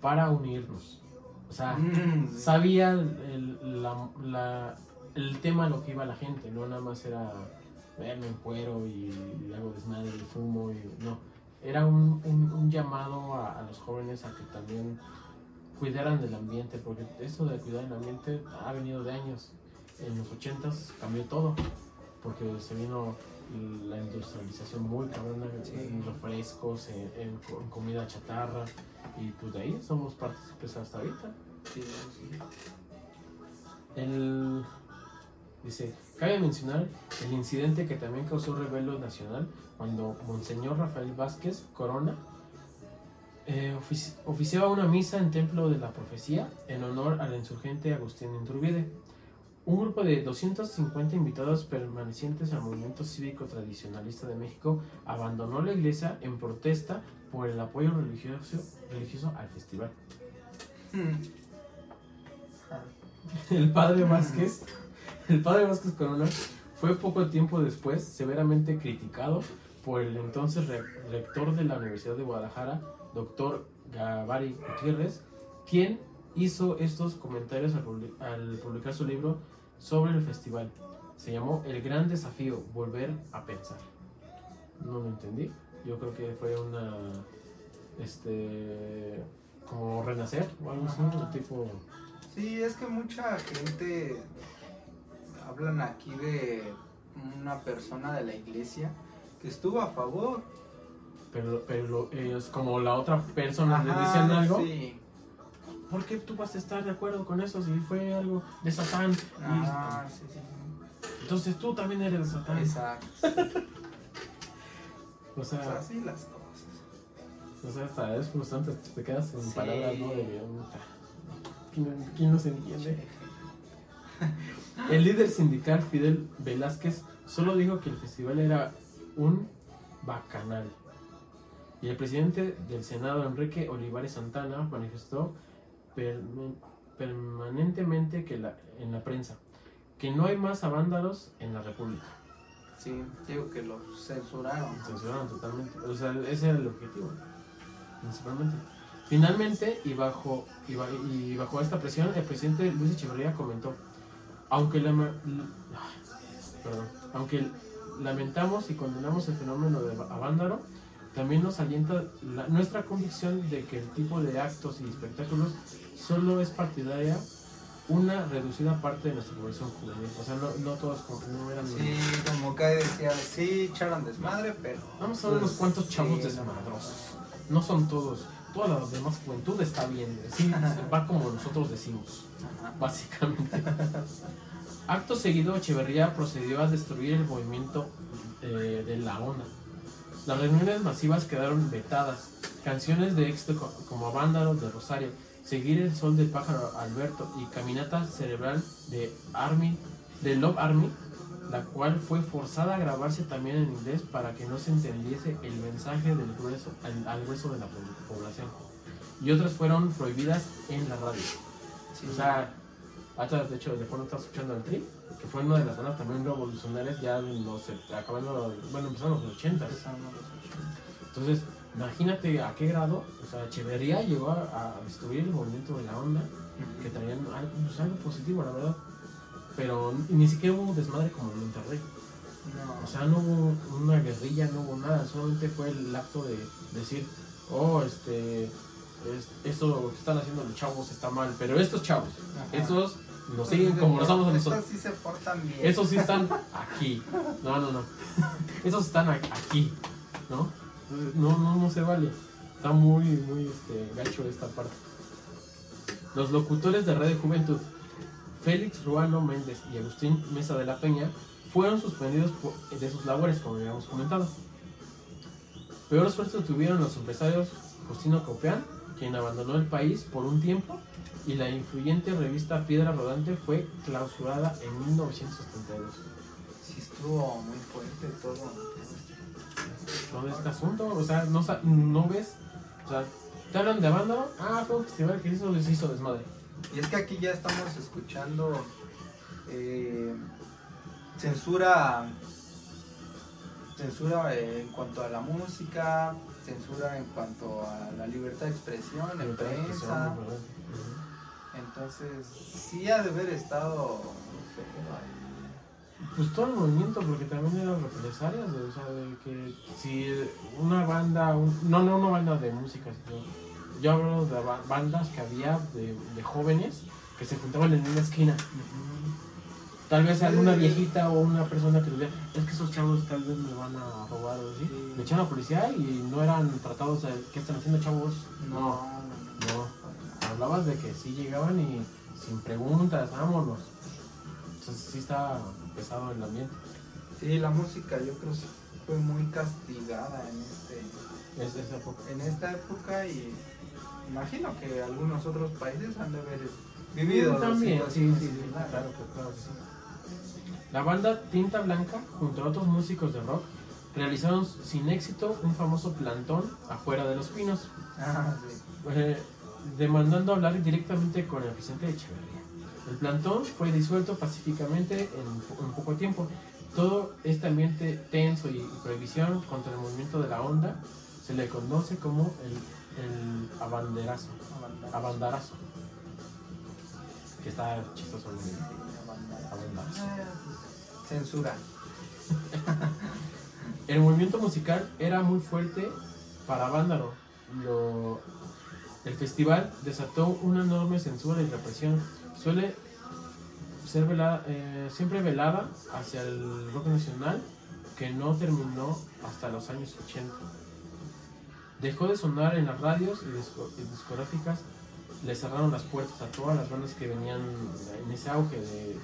Speaker 1: para unirnos. O sea,
Speaker 2: Mm,
Speaker 1: sabía el, la- la- el tema a lo que iba la gente, no nada más era verme en cuero y, hago desmadre y fumo, y, no. Era un, un- un llamado a, a los jóvenes a que también cuidaran del ambiente, porque eso de cuidar el ambiente ha venido de años. En los 80s cambió todo, porque se vino la industrialización muy cabrona en refrescos, en, en co- en comida chatarra, y pues de ahí somos partícipes hasta ahorita.
Speaker 2: Sí, sí.
Speaker 1: El, dice, cabe mencionar el incidente que también causó revuelo nacional cuando Monseñor Rafael Vázquez Corona eh, ofici- oficiaba una misa en Templo de la Profecía en honor al insurgente Agustín Iturbide. Un grupo de 250 invitados permanecientes al movimiento cívico tradicionalista de México abandonó la iglesia en protesta por el apoyo religioso, religioso al festival.
Speaker 2: Mm. Ah,
Speaker 1: El padre Vázquez, el padre Vázquez Corona fue poco tiempo después severamente criticado por el entonces re- rector de la Universidad de Guadalajara, doctor Gavari Gutiérrez, quien hizo estos comentarios al publicar su libro sobre el festival. Se llamó El Gran Desafío, Volver a Pensar. No lo entendí. Yo creo que fue una. Este. Como renacer o algo así,
Speaker 2: Ajá.
Speaker 1: tipo.
Speaker 2: Sí, es que mucha gente hablan aquí de una persona de la iglesia que estuvo a favor.
Speaker 1: Pero, pero ellos, como la otra persona le
Speaker 2: Ajá,
Speaker 1: dicen algo,
Speaker 2: Sí.
Speaker 1: ¿Por qué tú vas a estar de acuerdo con eso si fue algo de Satán? Y-
Speaker 2: Ah, sí, sí,
Speaker 1: entonces tú también eres de Satán.
Speaker 2: Exacto.
Speaker 1: O
Speaker 2: Pues
Speaker 1: sea,
Speaker 2: así las cosas.
Speaker 1: o sea, hasta es frustrante, te quedas sin
Speaker 2: Sí.
Speaker 1: palabras, ¿no? De, puta, ¿quién, quién no se entiende? El líder sindical Fidel Velázquez solo dijo que el festival era un bacanal. Y el presidente del Senado, Enrique Olivares Santana, manifestó permanentemente que la, en la prensa que no hay más avándalos en la República.
Speaker 2: Sí, digo que lo censuraron.
Speaker 1: Censuraron totalmente. O sea, ese era el objetivo, principalmente. Finalmente, y bajo, y, ba- y bajo esta presión, el presidente Luis Echeverría comentó, aunque, lama- l- ay, perdón, aunque lamentamos y condenamos el fenómeno de Avándaro, también nos alienta la- nuestra convicción de que el tipo de actos y espectáculos solo es partidaria una reducida parte de nuestra población juvenil. O sea, no, no todos como que no eran...
Speaker 2: Sí, como que decía, sí, echaron desmadre, pero.
Speaker 1: Vamos a ver unos
Speaker 2: pues,
Speaker 1: cuantos chavos
Speaker 2: sí,
Speaker 1: desmadrosos. No son todos. Toda la demás juventud está bien. Sí, va como nosotros decimos,
Speaker 2: Ajá.
Speaker 1: básicamente. Acto seguido, Echeverría procedió a destruir el movimiento eh, de la ONA. Las reuniones masivas quedaron vetadas. Canciones de éxito co- como Vándalo de Rosario, Seguir el sol del pájaro Alberto y Caminata cerebral de Army, de Love Army, la cual fue forzada a grabarse también en inglés para que no se entendiese el mensaje del grueso, al, al grueso de la po- población. Y otras fueron prohibidas en la radio.
Speaker 2: Sí.
Speaker 1: O sea, hasta de hecho, de fondo está escuchando al Tri, que fue una de las bandas también revolucionarias ya en los, acabando, bueno, empezaron los 80.
Speaker 2: Empezaron los ochenta.
Speaker 1: Entonces, imagínate a qué grado, o sea, Echeverría llegó a, a destruir el movimiento de la onda, que traían algo, pues, algo positivo, la verdad. Pero ni siquiera hubo un desmadre como en Monterrey.
Speaker 2: No.
Speaker 1: O sea, no hubo una guerrilla, no hubo nada, solamente fue el acto de decir, oh, este, es- esto que están haciendo los chavos está mal, pero estos chavos,
Speaker 2: Ajá.
Speaker 1: estos nos
Speaker 2: Estos
Speaker 1: siguen
Speaker 2: se
Speaker 1: como nos
Speaker 2: por-
Speaker 1: vamos a
Speaker 2: estos
Speaker 1: nosotros.
Speaker 2: sí se portan bien.
Speaker 1: Esos sí están aquí. No, no, no. Esos están aquí, ¿no? No, no, no se vale. Está muy, muy este, gacho esta parte. Los locutores de Radio Juventud, Félix Ruano Méndez y Agustín Mesa de la Peña, fueron suspendidos de sus labores, como habíamos comentado. Peor suerte tuvieron los empresarios Justino Copeán, quien abandonó el país por un tiempo, y la influyente revista Piedra Rodante fue clausurada en 1972.
Speaker 2: Sí estuvo muy fuerte todo.
Speaker 1: Todo este asunto, o sea, no, no ves, o sea, te hablan de Avándaro, ah, fue un festival que hizo, se hizo desmadre.
Speaker 2: Y es que aquí ya estamos escuchando eh, censura censura en cuanto a la música, censura en cuanto a la libertad de expresión, en
Speaker 1: de expresión,
Speaker 2: prensa. Entonces, sí ha de haber estado muy feo ahí.
Speaker 1: Pues todo el movimiento, porque también eran represalias, o sea, de que si una banda, un- no, no una banda de música, sino, yo hablo de ba- bandas que había de, de jóvenes que se juntaban en una esquina. Tal vez alguna viejita o una persona que decía, es que esos chavos tal vez me van a robar o así.
Speaker 2: Sí.
Speaker 1: Le echaron a la policía y no eran tratados de, ¿qué están haciendo chavos?
Speaker 2: No,
Speaker 1: No,
Speaker 2: no,
Speaker 1: no. Hablabas de que sí llegaban y sin preguntas, vámonos. Entonces sí está pesado el ambiente.
Speaker 2: Sí, la música yo creo que fue muy castigada en este
Speaker 1: Es esa época.
Speaker 2: en esta época y imagino que algunos otros países han de haber vivido
Speaker 1: también, sí, sí, sí, claro que claro sí. La banda Tinta Blanca, junto a otros músicos de rock, realizaron sin éxito un famoso plantón afuera de los pinos,
Speaker 2: Ah, sí.
Speaker 1: eh, demandando hablar directamente con el presidente de Echeverría. El plantón fue disuelto pacíficamente en, en poco tiempo. Todo este ambiente tenso y, y prohibición contra el movimiento de la onda se le conoce como el, el abanderazo. Abandarazo. que está chistoso.
Speaker 2: Eh, pues, Censura.
Speaker 1: El movimiento musical era muy fuerte para Vándaro. Lo- el festival desató una enorme censura y represión. Suele ser velada, eh, siempre velada hacia el rock nacional que no terminó hasta los años 80. Dejó de sonar en las radios y disco- y discográficas. Le cerraron las puertas a todas las bandas que venían en ese auge de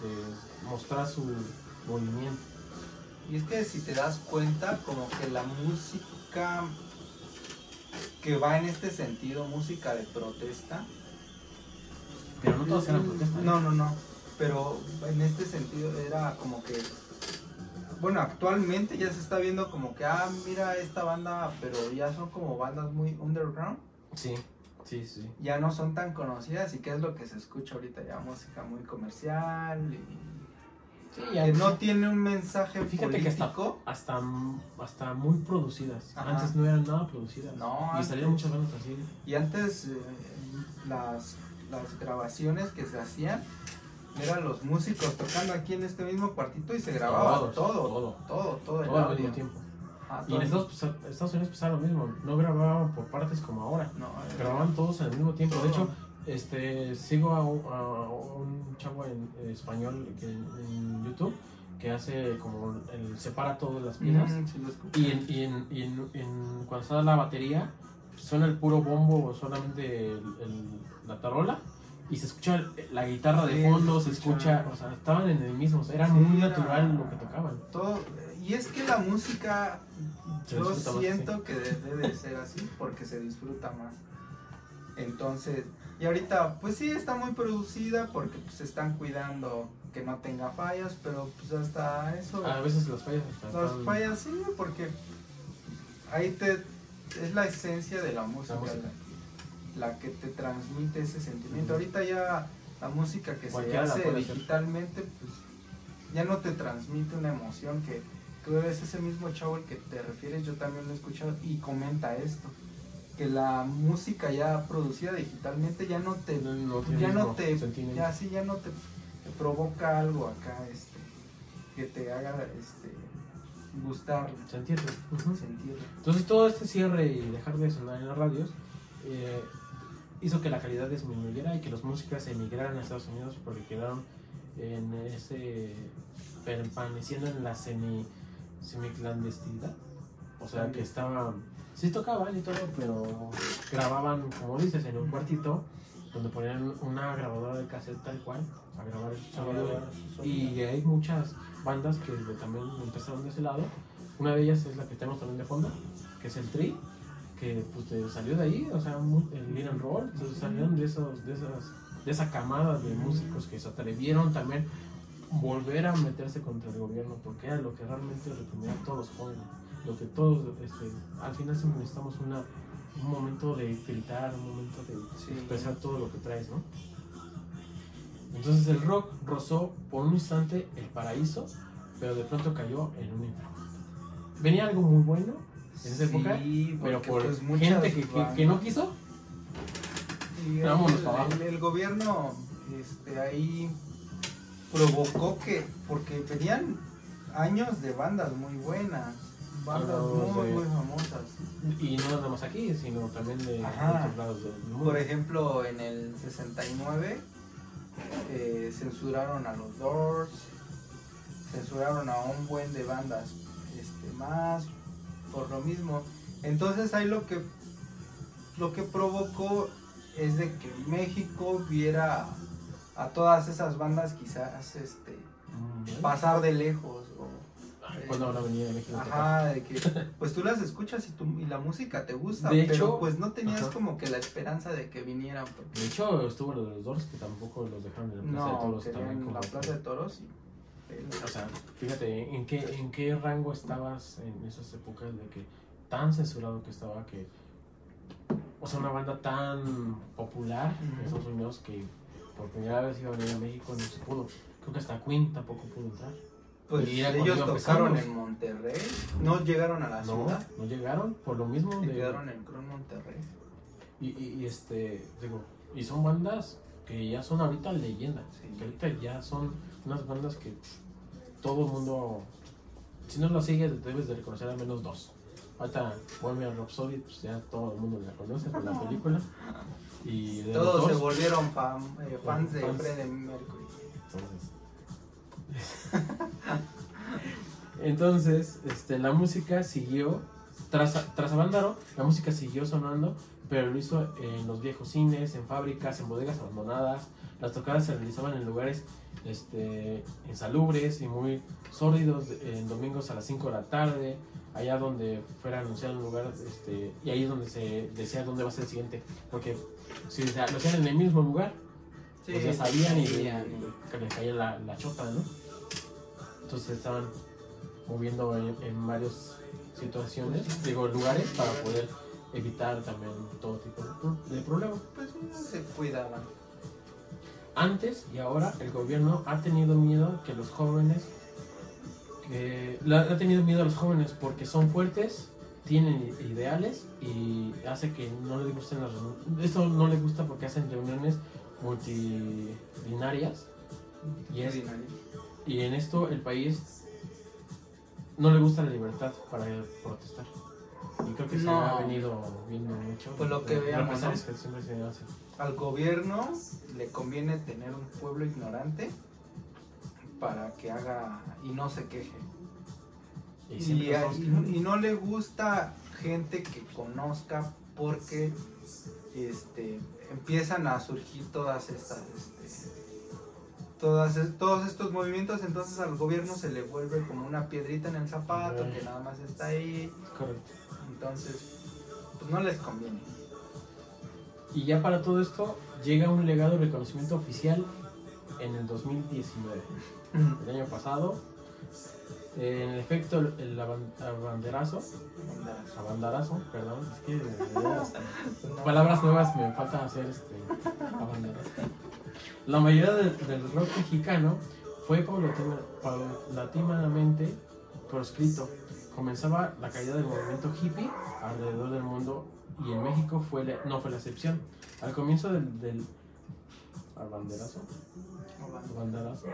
Speaker 1: mostrar su movimiento.
Speaker 2: Y es que si te das cuenta, como que la música que va en este sentido, música de protesta.
Speaker 1: Pero no todas eran protestas.
Speaker 2: No, no, no. Pero en este sentido era como que. Bueno, actualmente ya se está viendo como que, ah, mira esta banda, pero ya son como bandas muy underground.
Speaker 1: Sí, sí, sí.
Speaker 2: Ya no son tan conocidas y qué es lo que se escucha ahorita ya, música muy comercial y
Speaker 1: Sí,
Speaker 2: que no tiene un mensaje
Speaker 1: Fíjate que hasta, hasta, hasta muy producidas.
Speaker 2: Ajá.
Speaker 1: Antes no eran nada producidas.
Speaker 2: No,
Speaker 1: y salieron muchas bandas así.
Speaker 2: Y antes eh, las, las grabaciones que se hacían eran los músicos tocando aquí en este mismo cuartito y se grababa
Speaker 1: Todos,
Speaker 2: todo,
Speaker 1: todo.
Speaker 2: todo, todo, el
Speaker 1: Todo al
Speaker 2: audio.
Speaker 1: mismo tiempo.
Speaker 2: Ajá,
Speaker 1: Y en. Estados, Estados Unidos pasaba lo mismo. No grababan por partes como ahora.
Speaker 2: No, eh,
Speaker 1: Grababan todos al mismo tiempo. De hecho, este, sigo a un, a un chavo en, en español que, en YouTube que hace como el, separa todas las piezas.
Speaker 2: Mm, sí.
Speaker 1: Y, en, y, en, y en- en- cuando está la batería, suena el puro bombo o solamente el- el- la tarola y se escucha la guitarra de fondo,
Speaker 2: se escucha.
Speaker 1: o sea, estaban en el mismo, o sea, era
Speaker 2: Sí,
Speaker 1: muy
Speaker 2: era-
Speaker 1: natural lo que tocaban.
Speaker 2: Todo, y es que la música
Speaker 1: Se
Speaker 2: yo
Speaker 1: más,
Speaker 2: siento que debe de ser así porque se disfruta más. Entonces, y ahorita pues sí está muy producida porque pues se están cuidando que no tenga fallas, pero pues hasta eso
Speaker 1: A veces las fallas hasta
Speaker 2: las fallas sí, porque ahí te es la esencia de la música,
Speaker 1: música.
Speaker 2: La, la que te transmite ese sentimiento. Ahorita ya la música que se
Speaker 1: Cualquiera
Speaker 2: hace
Speaker 1: hacer.
Speaker 2: digitalmente, pues ya no te transmite una emoción que es ese mismo chavo el que te refieres, yo también lo he escuchado y comenta esto, que la música ya producida digitalmente ya no te
Speaker 1: No, no tiene
Speaker 2: ya no te ya sí ya no te, te provoca algo acá este que te haga este gustar
Speaker 1: sentirlo.
Speaker 2: Sentirlo
Speaker 1: Entonces todo este cierre y dejar de sonar en las radios eh, hizo que la calidad disminuyera y que los músicos emigraran a Estados Unidos porque quedaron en ese permaneciendo en la semi semiclandestinidad. O sea que estaban, sí tocaban y todo, pero grababan, como dices, en un cuartito donde ponían una grabadora de cassette tal cual a grabar el sonido. Y hay muchas bandas que también empezaron de ese lado. Una de ellas es la que tenemos también de fondo, que es el Tri, que pues salió de ahí, o sea, el Lead and Roll, entonces salieron de esos, de esas, de esa camada de músicos que se atrevieron también volver a meterse contra el gobierno, porque era lo que realmente a todos los jóvenes, lo que todos, este, al final siempre necesitamos una, un momento de gritar, un momento de
Speaker 2: Sí.
Speaker 1: expresar todo lo que traes, ¿no? Entonces el rock rozó por un instante el paraíso, pero de pronto cayó en un infierno. Venía algo muy bueno en esa época, pero por
Speaker 2: pues,
Speaker 1: gente que, que- que no quiso,
Speaker 2: y el,
Speaker 1: Vámonos para abajo.
Speaker 2: el- el gobierno este ahí provocó que porque venían años de bandas muy buenas bandas muy
Speaker 1: de-
Speaker 2: muy famosas
Speaker 1: y no nada más aquí, sino también de
Speaker 2: Ajá.
Speaker 1: otros lados del mundo.
Speaker 2: Por ejemplo, en el 69 eh, censuraron a los Doors, censuraron a un buen de bandas este, más, por lo mismo. Entonces ahí lo que, lo que provocó es de que México viera a todas esas bandas quizás este,
Speaker 1: Mm,
Speaker 2: pasar de lejos.
Speaker 1: Cuando ahora venía de México.
Speaker 2: Ajá, de que pues tú las escuchas y, tu, y la música te gusta,
Speaker 1: De
Speaker 2: pero
Speaker 1: hecho-
Speaker 2: pues no tenías
Speaker 1: Ajá.
Speaker 2: como que la esperanza de que vinieran. porque-
Speaker 1: De hecho, estuvo lo de los Doors que tampoco los dejaron en la plaza de toros también. Como
Speaker 2: la plaza de toros y
Speaker 1: O sea, fíjate, ¿en qué, ¿en qué rango estabas en esas épocas de que tan censurado que estaba que... O sea, una banda tan popular en. Estados Unidos que por primera vez iba a venir a México no se pudo. Creo que hasta Queen tampoco pudo entrar.
Speaker 2: Pues
Speaker 1: Y
Speaker 2: ellos tocaron en Monterrey, no llegaron a la
Speaker 1: No,
Speaker 2: ciudad,
Speaker 1: no llegaron por lo mismo de...
Speaker 2: quedaron en Cron Monterrey.
Speaker 1: Y, y- y, este, digo, y son bandas que ya son ahorita leyenda.
Speaker 2: Sí.
Speaker 1: Que ahorita ya son unas bandas que todo el mundo, si no lo sigues, debes de reconocer al menos dos. Ahorita Bohemian Rhapsody, pues ya todo el mundo la conoce por la película. Y de
Speaker 2: Todos se volvieron fan- eh, fans de
Speaker 1: Fans.
Speaker 2: Freddie Mercury.
Speaker 1: Entonces, entonces este, la música siguió, tras, tras Avándaro, la música siguió sonando, pero lo hizo en los viejos cines, en fábricas, en bodegas abandonadas. Las tocadas se realizaban en lugares este, insalubres y muy sórdidos, en domingos a las 5 de la tarde, allá donde fuera anunciado un lugar, este, y ahí es donde se decía dónde va a ser el siguiente, porque si lo hacían en el mismo lugar, pues ya sabían y,
Speaker 2: sabían.
Speaker 1: que les caía la, la chota, ¿no? Entonces estaban moviendo en, en varias situaciones, digo, lugares para poder evitar también todo tipo de, pro- de problemas.
Speaker 2: Pues no se cuidaban.
Speaker 1: Antes y ahora el gobierno ha tenido miedo que los jóvenes, ha tenido miedo a los jóvenes porque son fuertes, tienen ideales y hace que no les gusten las. Esto no les gusta porque hacen reuniones multidinarias y Y en esto el país no le gusta la libertad para protestar. Y creo que se
Speaker 2: No.
Speaker 1: ha venido viendo mucho.
Speaker 2: Pues lo que
Speaker 1: de
Speaker 2: veamos,
Speaker 1: represalias que siempre se hacen.
Speaker 2: Al gobierno le conviene tener un pueblo ignorante para que haga y no se queje.
Speaker 1: Y,
Speaker 2: a- y- y no le gusta gente que conozca porque este empiezan a surgir todas estas este, todas todos estos movimientos entonces al gobierno se le vuelve como una piedrita en el zapato que nada más está ahí
Speaker 1: Correcto.
Speaker 2: entonces pues no les conviene
Speaker 1: Y ya para todo esto llega un legado de reconocimiento oficial en el 2019. El año pasado, eh, en efecto, el, el aban- abanderazo, abanderazo, perdón, es que palabras nuevas me falta hacer este abanderazo. La mayoría del, del rock mexicano fue paulatina- paulatinamente proscrito. Comenzaba la caída del movimiento hippie alrededor del mundo y en México fue la- no fue la excepción. Al comienzo del, del abanderazo, abanderazo,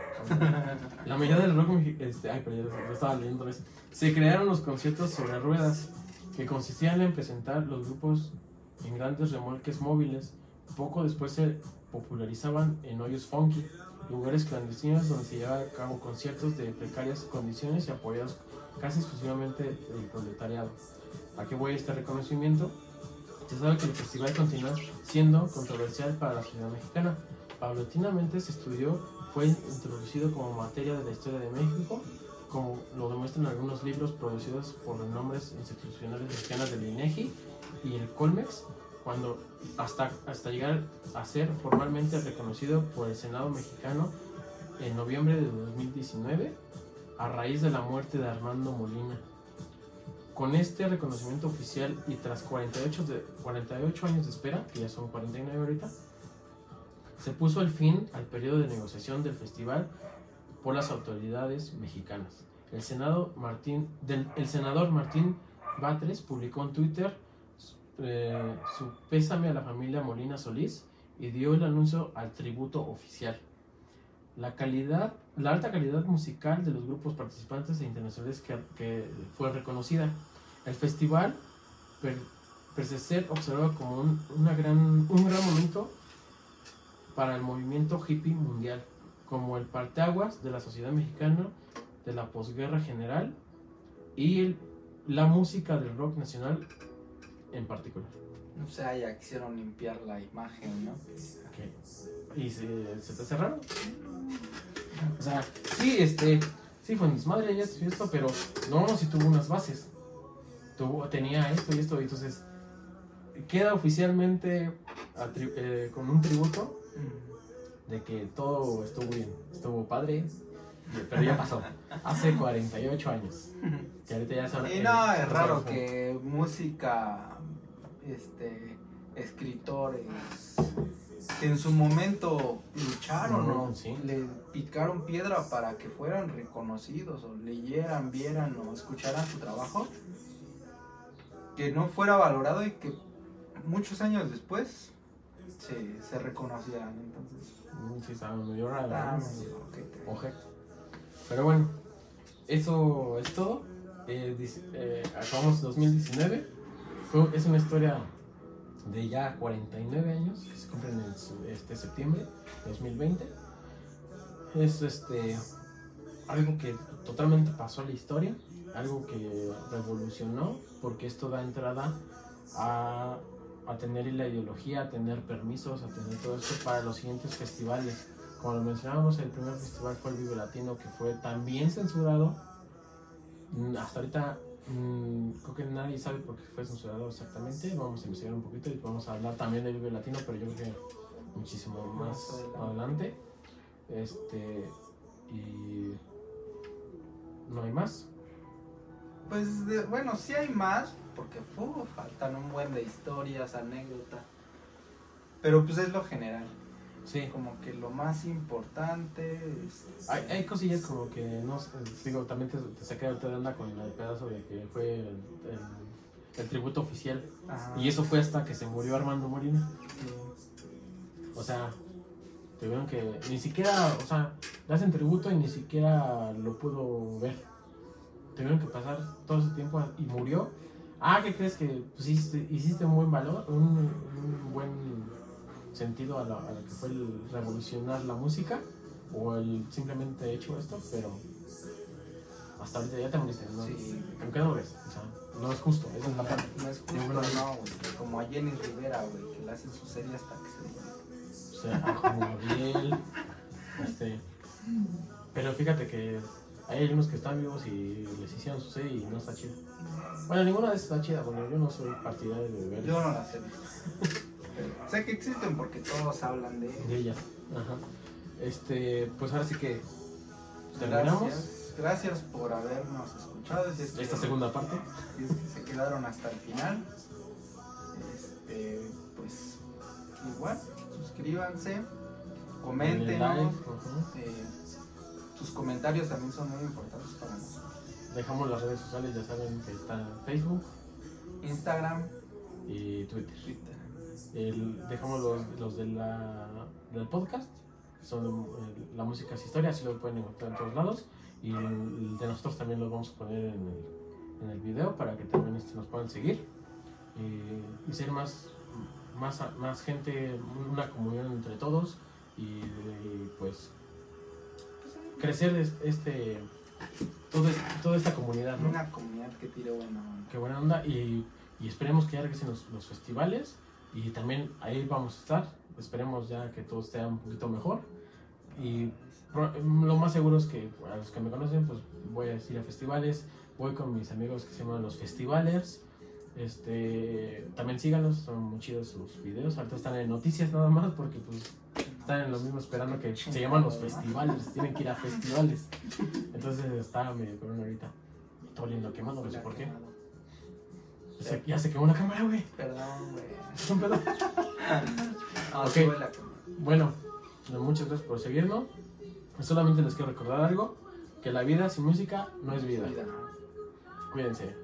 Speaker 1: la mayoría del rock este, ay, pero ya lo estaba leyendo otra vez. Se crearon los conciertos sobre ruedas que consistían en presentar los grupos en grandes remolques móviles. Poco después se popularizaban en hoyos funky, lugares clandestinos donde se llevaban a cabo conciertos de precarias condiciones y apoyados casi exclusivamente del proletariado. ¿A qué voy este reconocimiento? Se sabe que el festival continúa siendo controversial para la sociedad mexicana. Paulatinamente se estudió, fue introducido como materia de la historia de México, como lo demuestran algunos libros producidos por nombres institucionales mexicanas del INEGI y el Colmex, hasta, llegar a ser formalmente reconocido por el Senado mexicano en noviembre de 2019 a raíz de la muerte de Armando Molina. Con este reconocimiento oficial y tras 48, de, 48 años de espera, que ya son 49 ahorita, se puso el fin al periodo de negociación del festival por las autoridades mexicanas. El, Senado Martín, el senador Martín Batres publicó en Twitter su pésame a la familia Molina Solís y dio el anuncio al tributo oficial. La calidad, la alta calidad musical de los grupos participantes e internacionales que, fue reconocida. El festival per, per se ser como un, gran, un gran momento para el movimiento hippie mundial, como el parteaguas de la sociedad mexicana de la posguerra general y la música del rock nacional en particular.
Speaker 2: o sea ya quisieron limpiar la imagen no
Speaker 1: Ok. ¿Y se, se te cerraron? O sea, sí, este, sí fue en desmadre y esto pero no, sí tuvo unas bases. Tuvo, tenía esto y esto, y entonces queda oficialmente eh, con un tributo de que todo estuvo bien, estuvo padre, pero ya pasó, hace 48 años. Que ahorita ya son,
Speaker 2: Y no, es raro que música, este, escritores que en su momento lucharon
Speaker 1: Ujú,
Speaker 2: o
Speaker 1: sí.
Speaker 2: le picaron piedra para que fueran reconocidos o leyeran, vieran o escucharan su trabajo, que no fuera valorado y que muchos años después Sí, se reconocían, entonces.
Speaker 1: Mm, Sí, estaba medio raro.
Speaker 2: Ah,
Speaker 1: ¿no?
Speaker 2: medio ojete.
Speaker 1: Ojete. Pero bueno, eso es todo. Eh, eh, acabamos 2019. Fue- es una historia de ya 49 años que se cumplen en este septiembre de 2020. Es este algo que totalmente pasó a la historia, algo que revolucionó, porque esto da entrada a, a tener la ideología, a tener permisos, a tener todo esto para los siguientes festivales. Como lo mencionábamos, el primer festival fue el Vive Latino, que fue también censurado. Mm, Hasta ahorita mm, creo que nadie sabe por qué fue censurado exactamente. Vamos a investigar un poquito y vamos a hablar también del Vive Latino, pero yo creo que muchísimo más
Speaker 2: Más
Speaker 1: adelante. Este, y no hay más.
Speaker 2: Pues de- bueno, sí hay más, porque uf, faltan un buen de historias, anécdotas. Pero pues es lo general.
Speaker 1: Sí,
Speaker 2: Como que lo más importante es.
Speaker 1: hay, hay cosillas como que no sé, digo, también te, te ahorita de onda con el pedazo de que fue el, el- el tributo oficial.
Speaker 2: Ajá,
Speaker 1: Y eso fue hasta que se murió Armando Molina.
Speaker 2: sí.
Speaker 1: O sea, tuvieron que. Ni siquiera. O sea, le hacen tributo y ni siquiera lo pudo ver. Tuvieron que pasar todo ese tiempo y murió. Ah, ¿qué crees que pues, hiciste, hiciste un buen valor? Un, un buen sentido a, la- a lo que fue el revolucionar la música. O el simplemente hecho esto, pero. Hasta ahorita ya te moriste, ¿no?
Speaker 2: Sí.
Speaker 1: Aunque no ves. O sea, no es justo. Esa es la parte.
Speaker 2: No es justo, no. Como a Jenny Rivera, güey, que le hacen su serie hasta que se muere.
Speaker 1: O sea, a Juan Gabriel. Este. Pero fíjate que hay algunos que están vivos y les hicieron su serie y no está chido. Bueno, ninguna de esas está chida, bueno, yo no soy partidario de ver
Speaker 2: Yo no las he Pero sé que existen porque todos hablan de
Speaker 1: de ellas. Ajá. Este, pues ahora sí que terminamos
Speaker 2: Gracias, gracias por habernos escuchado. Si es que,
Speaker 1: esta segunda parte.
Speaker 2: si es que se quedaron hasta el final. Este, pues igual, suscríbanse, comenten.
Speaker 1: like,
Speaker 2: eh, sus comentarios también son muy importantes para nosotros.
Speaker 1: Dejamos las redes sociales, ya saben que está Facebook
Speaker 2: Instagram,
Speaker 1: y Twitter.
Speaker 2: Twitter.
Speaker 1: El- dejamos los, los de la, del podcast, que son eh, la música es historia, así lo pueden encontrar en todos lados. Y el de nosotros también lo vamos a poner en el, en el video para que también este, nos puedan seguir y, y ser más, más, más gente, una comunión entre todos y, y, pues crecer es- este, todo toda esta comunidad. ¿no?
Speaker 2: Una comunidad que tire buena onda.
Speaker 1: Qué buena onda y, y esperemos que ya regresen los, los festivales y también ahí vamos a estar. Esperemos ya que todo esté un poquito mejor y lo más seguro es que a los que me conocen pues voy a ir a festivales, voy con mis amigos que se llaman los festivalers. Este, también síganos, son muy chidos sus videos. Ahorita están en noticias nada más porque pues están en lo mismo esperando que se llaman los festivales, tienen que ir a festivales. Entonces está medio corona ahorita. Todo lindo quemando, no sé por qué. Se- ya se quemó la cámara, güey.
Speaker 2: Perdón, güey.
Speaker 1: Es un pedo.
Speaker 2: Ah,
Speaker 1: Ok.
Speaker 2: sube la cámara.
Speaker 1: Bueno, muchas gracias por seguirnos. Solamente les quiero recordar algo: que la vida sin música no es.
Speaker 2: Vida.
Speaker 1: Cuídense.